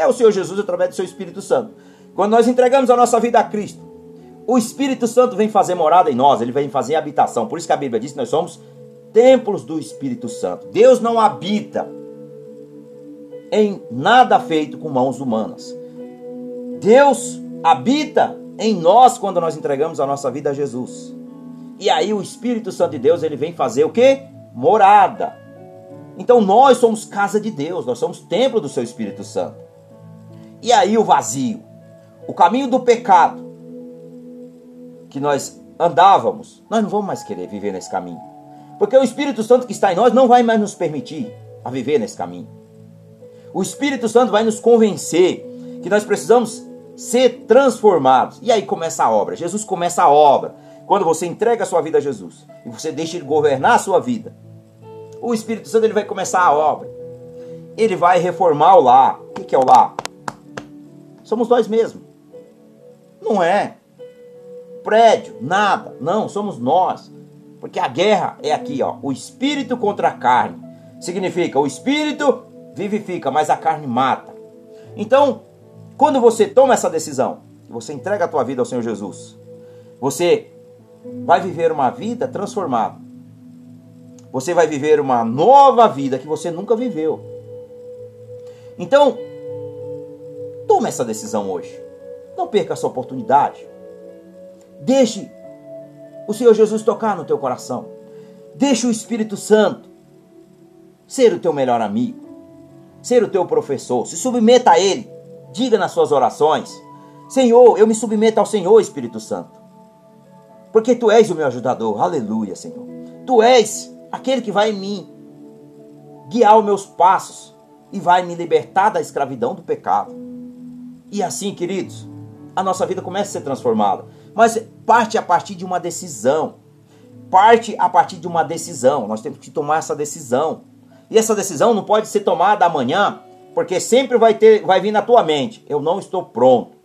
É o Senhor Jesus através do seu Espírito Santo. Quando nós entregamos a nossa vida a Cristo, o Espírito Santo vem fazer morada em nós, ele vem fazer habitação. Por isso que a Bíblia diz que nós somos templos do Espírito Santo. Deus não habita em nada feito com mãos humanas. Deus habita em nós quando nós entregamos a nossa vida a Jesus. E aí o Espírito Santo de Deus, ele vem fazer o quê? Morada. Então nós somos casa de Deus, nós somos templo do seu Espírito Santo. E aí o vazio, o caminho do pecado que nós andávamos, nós não vamos mais querer viver nesse caminho. Porque o Espírito Santo que está em nós não vai mais nos permitir a viver nesse caminho. O Espírito Santo vai nos convencer que nós precisamos ser transformados. E aí começa a obra. Jesus começa a obra. Quando você entrega a sua vida a Jesus e você deixa ele governar a sua vida, o Espírito Santo ele vai começar a obra. Ele vai reformar o lar. O que é o lar? Somos nós mesmos. Não é prédio, nada. Não, somos nós. Porque a guerra é aqui, ó, o espírito contra a carne. Significa o espírito vivifica, mas a carne mata. Então, quando você toma essa decisão, você entrega a tua vida ao Senhor Jesus, você vai viver uma vida transformada. Você vai viver uma nova vida que você nunca viveu. Então, tome essa decisão hoje. Não perca essa oportunidade. Deixe o Senhor Jesus tocar no teu coração. Deixa o Espírito Santo ser o teu melhor amigo, ser o teu professor. Se submeta a Ele. Diga nas suas orações: Senhor, eu me submeto ao Senhor, Espírito Santo. Porque tu és o meu ajudador. Aleluia, Senhor. Tu és aquele que vai em mim guiar os meus passos e vai me libertar da escravidão do pecado. E assim, queridos, a nossa vida começa a ser transformada. Mas parte a partir de uma decisão. Parte a partir de uma decisão. Nós temos que tomar essa decisão. E essa decisão não pode ser tomada amanhã, porque sempre vai ter, vai vir na tua mente: eu não estou pronto.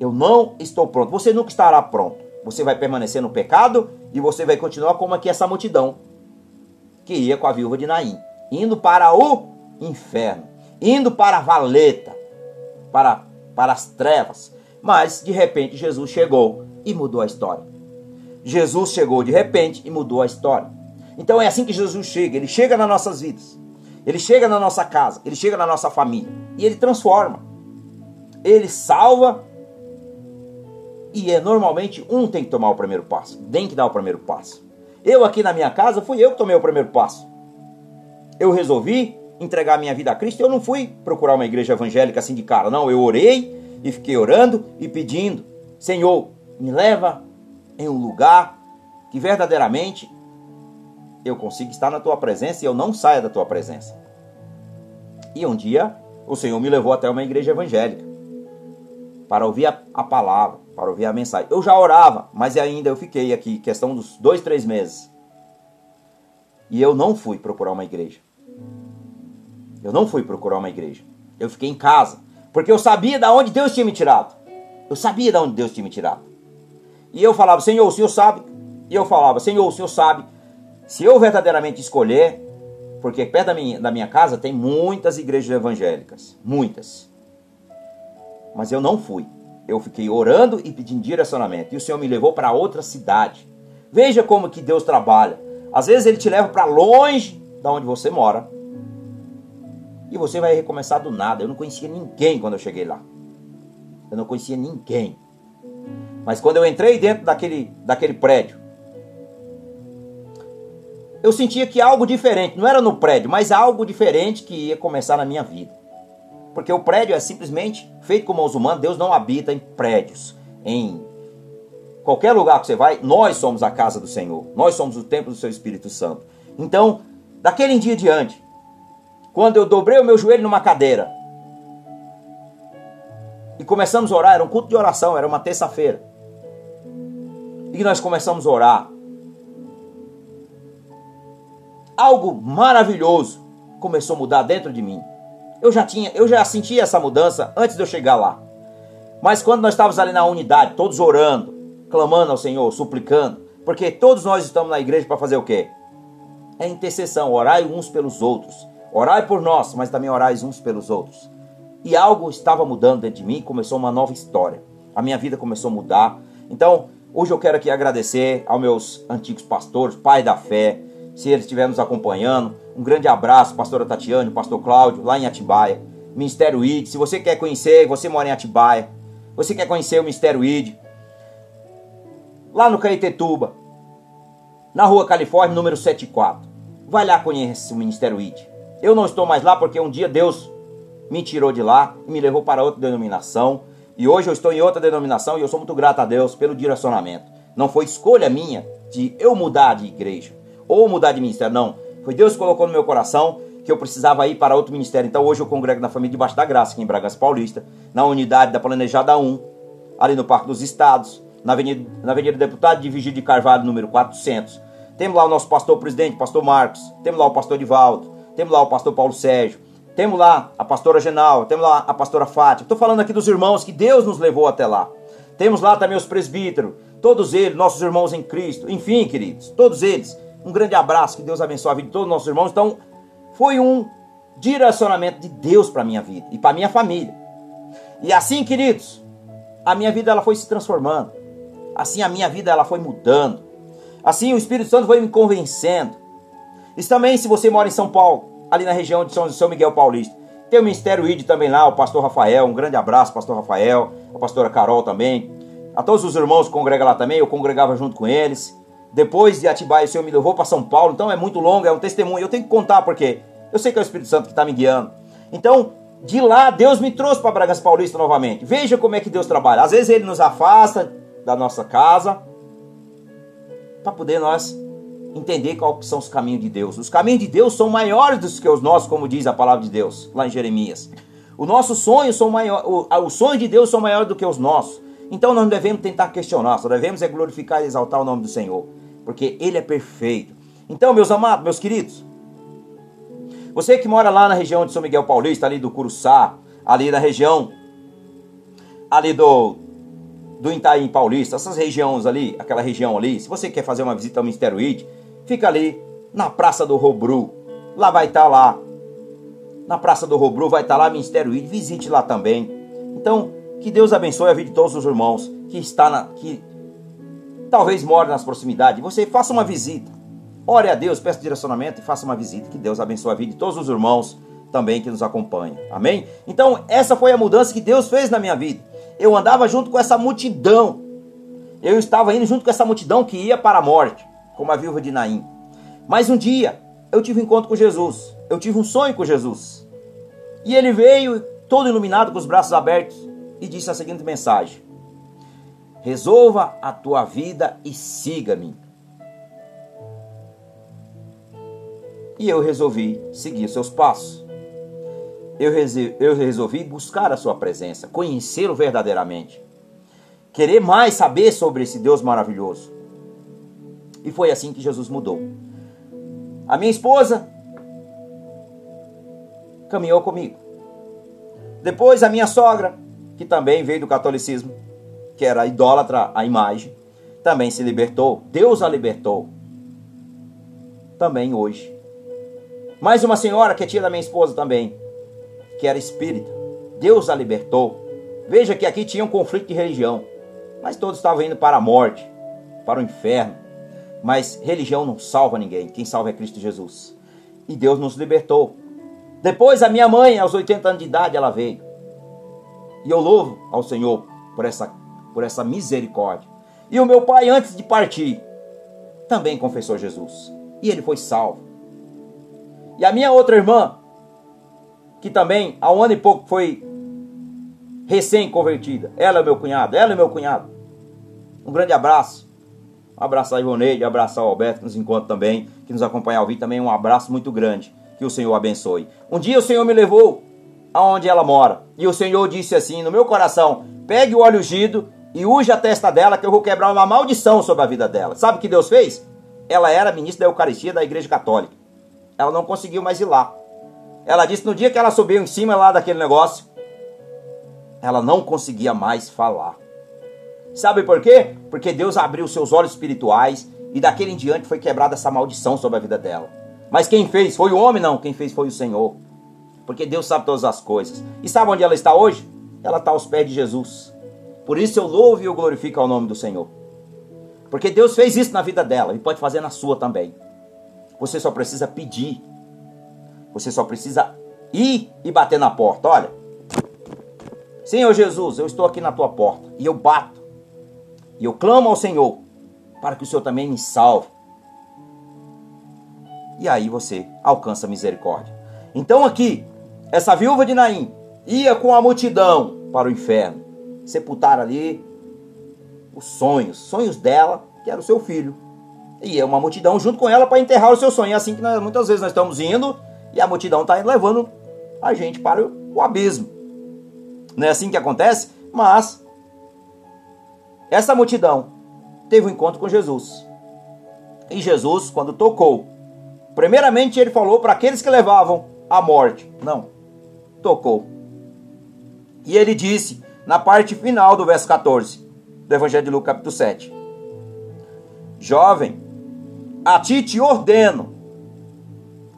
Eu não estou pronto. Você nunca estará pronto. Você vai permanecer no pecado e você vai continuar como aqui essa multidão que ia com a viúva de Naim, indo para o inferno, indo para a valeta, para, para as trevas. Mas de repente Jesus chegou e mudou a história. Jesus chegou de repente e mudou a história. Então é assim que Jesus chega. Ele chega nas nossas vidas. Ele chega na nossa casa. Ele chega na nossa família. E ele transforma. Ele salva. E é normalmente um tem que tomar o primeiro passo. Tem que dar o primeiro passo. Eu aqui na minha casa fui eu que tomei o primeiro passo. Eu resolvi entregar minha vida a Cristo. Eu não fui procurar uma igreja evangélica assim de cara. Não, eu orei e fiquei orando e pedindo: Senhor, me leva em um lugar que verdadeiramente eu consiga estar na tua presença e eu não saia da tua presença. E um dia o Senhor me levou até uma igreja evangélica para ouvir a, a, palavra, para ouvir a mensagem. Eu já orava, mas ainda eu fiquei aqui, questão dos dois, três meses. E eu não fui procurar uma igreja. Eu não fui procurar uma igreja. Eu fiquei em casa, porque eu sabia de onde Deus tinha me tirado. Eu sabia de onde Deus tinha me tirado. E eu falava, Senhor, o Senhor sabe. E eu falava, Senhor, o Senhor sabe. Se eu verdadeiramente escolher, porque perto da minha, da minha casa tem muitas igrejas evangélicas. Muitas. Mas eu não fui. Eu fiquei orando e pedindo direcionamento. E o Senhor me levou para outra cidade. Veja como que Deus trabalha. Às vezes Ele te leva para longe da onde você mora. E você vai recomeçar do nada. Eu não conhecia ninguém quando eu cheguei lá. Eu não conhecia ninguém. Mas quando eu entrei dentro daquele, daquele prédio, eu sentia que algo diferente, não era no prédio, mas algo diferente que ia começar na minha vida. Porque o prédio é simplesmente feito com mãos humanas, Deus não habita em prédios, em qualquer lugar que você vai, nós somos a casa do Senhor, nós somos o templo do seu Espírito Santo. Então, daquele dia diante, quando eu dobrei o meu joelho numa cadeira e começamos a orar, era um culto de oração, era uma terça-feira. E nós começamos a orar algo maravilhoso começou a mudar dentro de mim. Eu já tinha, eu já sentia essa mudança antes de eu chegar lá. Mas quando nós estávamos ali na unidade, todos orando, clamando ao Senhor, suplicando, porque todos nós estamos na igreja para fazer o quê? É intercessão, orai uns pelos outros. Orai por nós, mas também orai uns pelos outros. E algo estava mudando dentro de mim, começou uma nova história. A minha vida começou a mudar. Então, hoje eu quero aqui agradecer aos meus antigos pastores, pai da fé, se ele estiver nos acompanhando. Um grande abraço, pastora Tatiane, pastor Cláudio, lá em Atibaia. Ministério ID, se você quer conhecer, você mora em Atibaia, você quer conhecer o Ministério ID, lá no Caetetuba, na rua Califórnia, número 74. Vai lá conhecer o Ministério ID. Eu não estou mais lá porque um dia Deus me tirou de lá e me levou para outra denominação. E hoje eu estou em outra denominação e eu sou muito grato a Deus pelo direcionamento. Não foi escolha minha de eu mudar de igreja ou mudar de ministério. Não. Foi Deus que colocou no meu coração que eu precisava ir para outro ministério. Então hoje eu congrego na família debaixo da graça, aqui em Bragança Paulista, na unidade da Planejada 1, ali no Parque dos Estados, na Avenida, na Avenida Deputado de Vigílio de Carvalho, número 400. Temos lá o nosso pastor presidente, pastor Marcos. Temos lá o pastor Divaldo. Temos lá o pastor Paulo Sérgio. Temos lá a pastora Genal. Temos lá a pastora Fátima. Estou falando aqui dos irmãos que Deus nos levou até lá. Temos lá também os presbíteros. Todos eles, nossos irmãos em Cristo. Enfim, queridos, todos eles um grande abraço, que Deus abençoe a vida de todos os nossos irmãos. Então, foi um direcionamento de Deus para a minha vida e para a minha família. E assim, queridos, a minha vida ela foi se transformando. Assim a minha vida ela foi mudando. Assim o Espírito Santo foi me convencendo. Isso também, se você mora em São Paulo, ali na região de São, São Miguel Paulista, tem o Ministério ID também lá, o pastor Rafael, um grande abraço, pastor Rafael, a pastora Carol também. A todos os irmãos que congregam lá também, eu congregava junto com eles. Depois de Atibaia, o Senhor me levou para São Paulo. Então é muito longo, é um testemunho. Eu tenho que contar porque eu sei que é o Espírito Santo que está me guiando. Então, de lá, Deus me trouxe para Bragança Paulista novamente. Veja como é que Deus trabalha. Às vezes Ele nos afasta da nossa casa para poder nós entender quais são os caminhos de Deus. Os caminhos de Deus são maiores do que os nossos, como diz a palavra de Deus, lá em Jeremias. Os nossos sonhos são maiores, os sonhos de Deus são maiores do que os nossos. Então nós não devemos tentar questionar, só devemos é glorificar e exaltar o nome do Senhor porque Ele é perfeito. Então, meus amados, meus queridos, você que mora lá na região de São Miguel Paulista, ali do Curuçá, ali na região, ali do, do Itaim Paulista, essas regiões ali, aquela região ali, se você quer fazer uma visita ao Ministério ID, fica ali na Praça do Robru, lá vai estar tá lá, na Praça do Robru vai estar tá lá Ministério ID, visite lá também. Então, que Deus abençoe a vida de todos os irmãos que está na, que talvez mora nas proximidades, você faça uma visita. Ore a Deus, peça direcionamento e faça uma visita. Que Deus abençoe a vida de todos os irmãos também que nos acompanham. Amém? Então, essa foi a mudança que Deus fez na minha vida. Eu andava junto com essa multidão. Eu estava indo junto com essa multidão que ia para a morte, como a viúva de Naim. Mas um dia, eu tive um encontro com Jesus. Eu tive um sonho com Jesus. E ele veio todo iluminado com os braços abertos e disse a seguinte mensagem: Resolva a tua vida e siga-me. E eu resolvi seguir seus passos. eu resolvi buscar a sua presença, conhecê-lo verdadeiramente. Querer mais saber sobre esse Deus maravilhoso. E foi assim que Jesus mudou. A minha esposa caminhou comigo. Depois a minha sogra, que também veio do catolicismo, que era idólatra à imagem, também se libertou. Deus a libertou. Também hoje. Mais uma senhora que é tia da minha esposa também, que era espírita. Deus a libertou. Veja que aqui tinha um conflito de religião, mas todos estavam indo para a morte, para o inferno. Mas religião não salva ninguém, quem salva é Cristo Jesus. E Deus nos libertou. Depois a minha mãe, aos 80 anos de idade, ela veio. E eu louvo ao Senhor por essa, por essa misericórdia. E o meu pai, antes de partir, também confessou Jesus. E ele foi salvo. E a minha outra irmã, que também há um ano e pouco foi recém-convertida. Ela é meu cunhado, ela é meu cunhado. Um grande abraço. Abraço a Ivoneide, abraço ao Alberto que nos encontra também, que nos acompanha ao vivo também. Um abraço muito grande. Que o Senhor abençoe. Um dia o Senhor me levou aonde ela mora. E o Senhor disse assim no meu coração: pegue o óleo ungido e uje a testa dela, que eu vou quebrar uma maldição sobre a vida dela. Sabe o que Deus fez? Ela era ministra da Eucaristia da Igreja Católica. Ela não conseguiu mais ir lá. Ela disse no dia que ela subiu em cima lá daquele negócio, ela não conseguia mais falar. Sabe por quê? Porque Deus abriu seus olhos espirituais e daquele em diante foi quebrada essa maldição sobre a vida dela. Mas quem fez foi o homem, não. Quem fez foi o Senhor. Porque Deus sabe todas as coisas. E sabe onde ela está hoje? Ela está aos pés de Jesus. Por isso eu louvo e eu glorifico ao nome do Senhor. Porque Deus fez isso na vida dela e pode fazer na sua também. Você só precisa pedir você só precisa ir e bater na porta. Olha, Senhor Jesus, eu estou aqui na tua porta e eu bato. E eu clamo ao Senhor para que o Senhor também me salve. E aí você alcança a misericórdia. Então aqui, essa viúva de Naim ia com a multidão para o inferno, sepultar ali os sonhos, sonhos dela, que era o seu filho. E é uma multidão junto com ela para enterrar o seu sonho. É assim que nós, muitas vezes nós estamos indo e a multidão está levando a gente para o abismo. Não é assim que acontece? Mas essa multidão teve um encontro com Jesus. E Jesus, quando tocou, primeiramente ele falou para aqueles que levavam a morte. Não, tocou. E ele disse, na parte final do verso 14 do Evangelho de Lucas, capítulo 7: Jovem, a ti te ordeno,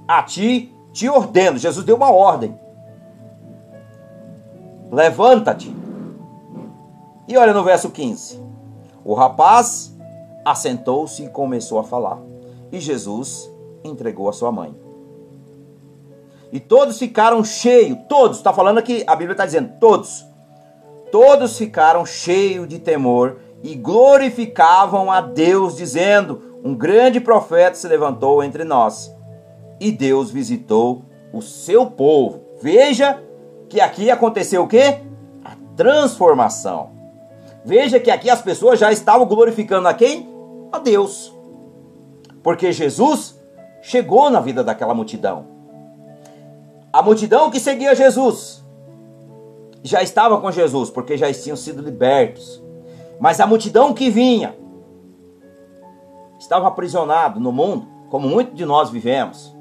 a ti te ordeno. Jesus deu uma ordem. Levanta-te. E olha no verso 15. O rapaz assentou-se e começou a falar. E Jesus entregou a sua mãe. E todos ficaram cheios, todos, está falando aqui, a Bíblia está dizendo, todos. Todos ficaram cheios de temor e glorificavam a Deus, dizendo: Um grande profeta se levantou entre nós e Deus visitou o seu povo. Veja que aqui aconteceu o quê? A transformação. Veja que aqui as pessoas já estavam glorificando a quem? A Deus. Porque Jesus chegou na vida daquela multidão. A multidão que seguia Jesus já estava com Jesus, porque já tinham sido libertos. Mas a multidão que vinha estava aprisionado no mundo, como muitos de nós vivemos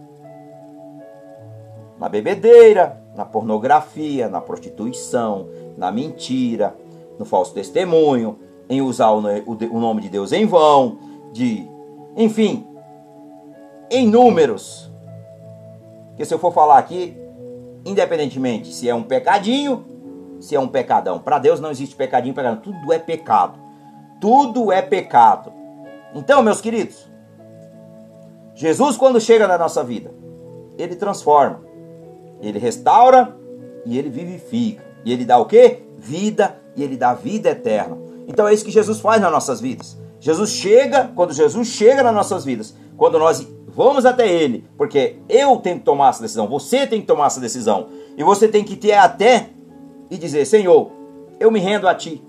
na bebedeira, na pornografia, na prostituição, na mentira, no falso testemunho, em usar o, nome de Deus em vão, de, enfim, em números. Que se eu for falar aqui, independentemente se é um pecadinho, se é um pecadão, para Deus não existe pecadinho, pecadão, tudo é pecado. Tudo é pecado. Então, meus queridos, Jesus quando chega na nossa vida, ele transforma. Ele restaura e ele vivifica. E ele dá o que? Vida e ele dá vida eterna. Então é isso que Jesus faz nas nossas vidas. Jesus chega, quando Jesus chega nas nossas vidas, quando nós vamos até Ele, porque eu tenho que tomar essa decisão, você tem que tomar essa decisão, e você tem que ter até e dizer: Senhor, eu me rendo a Ti,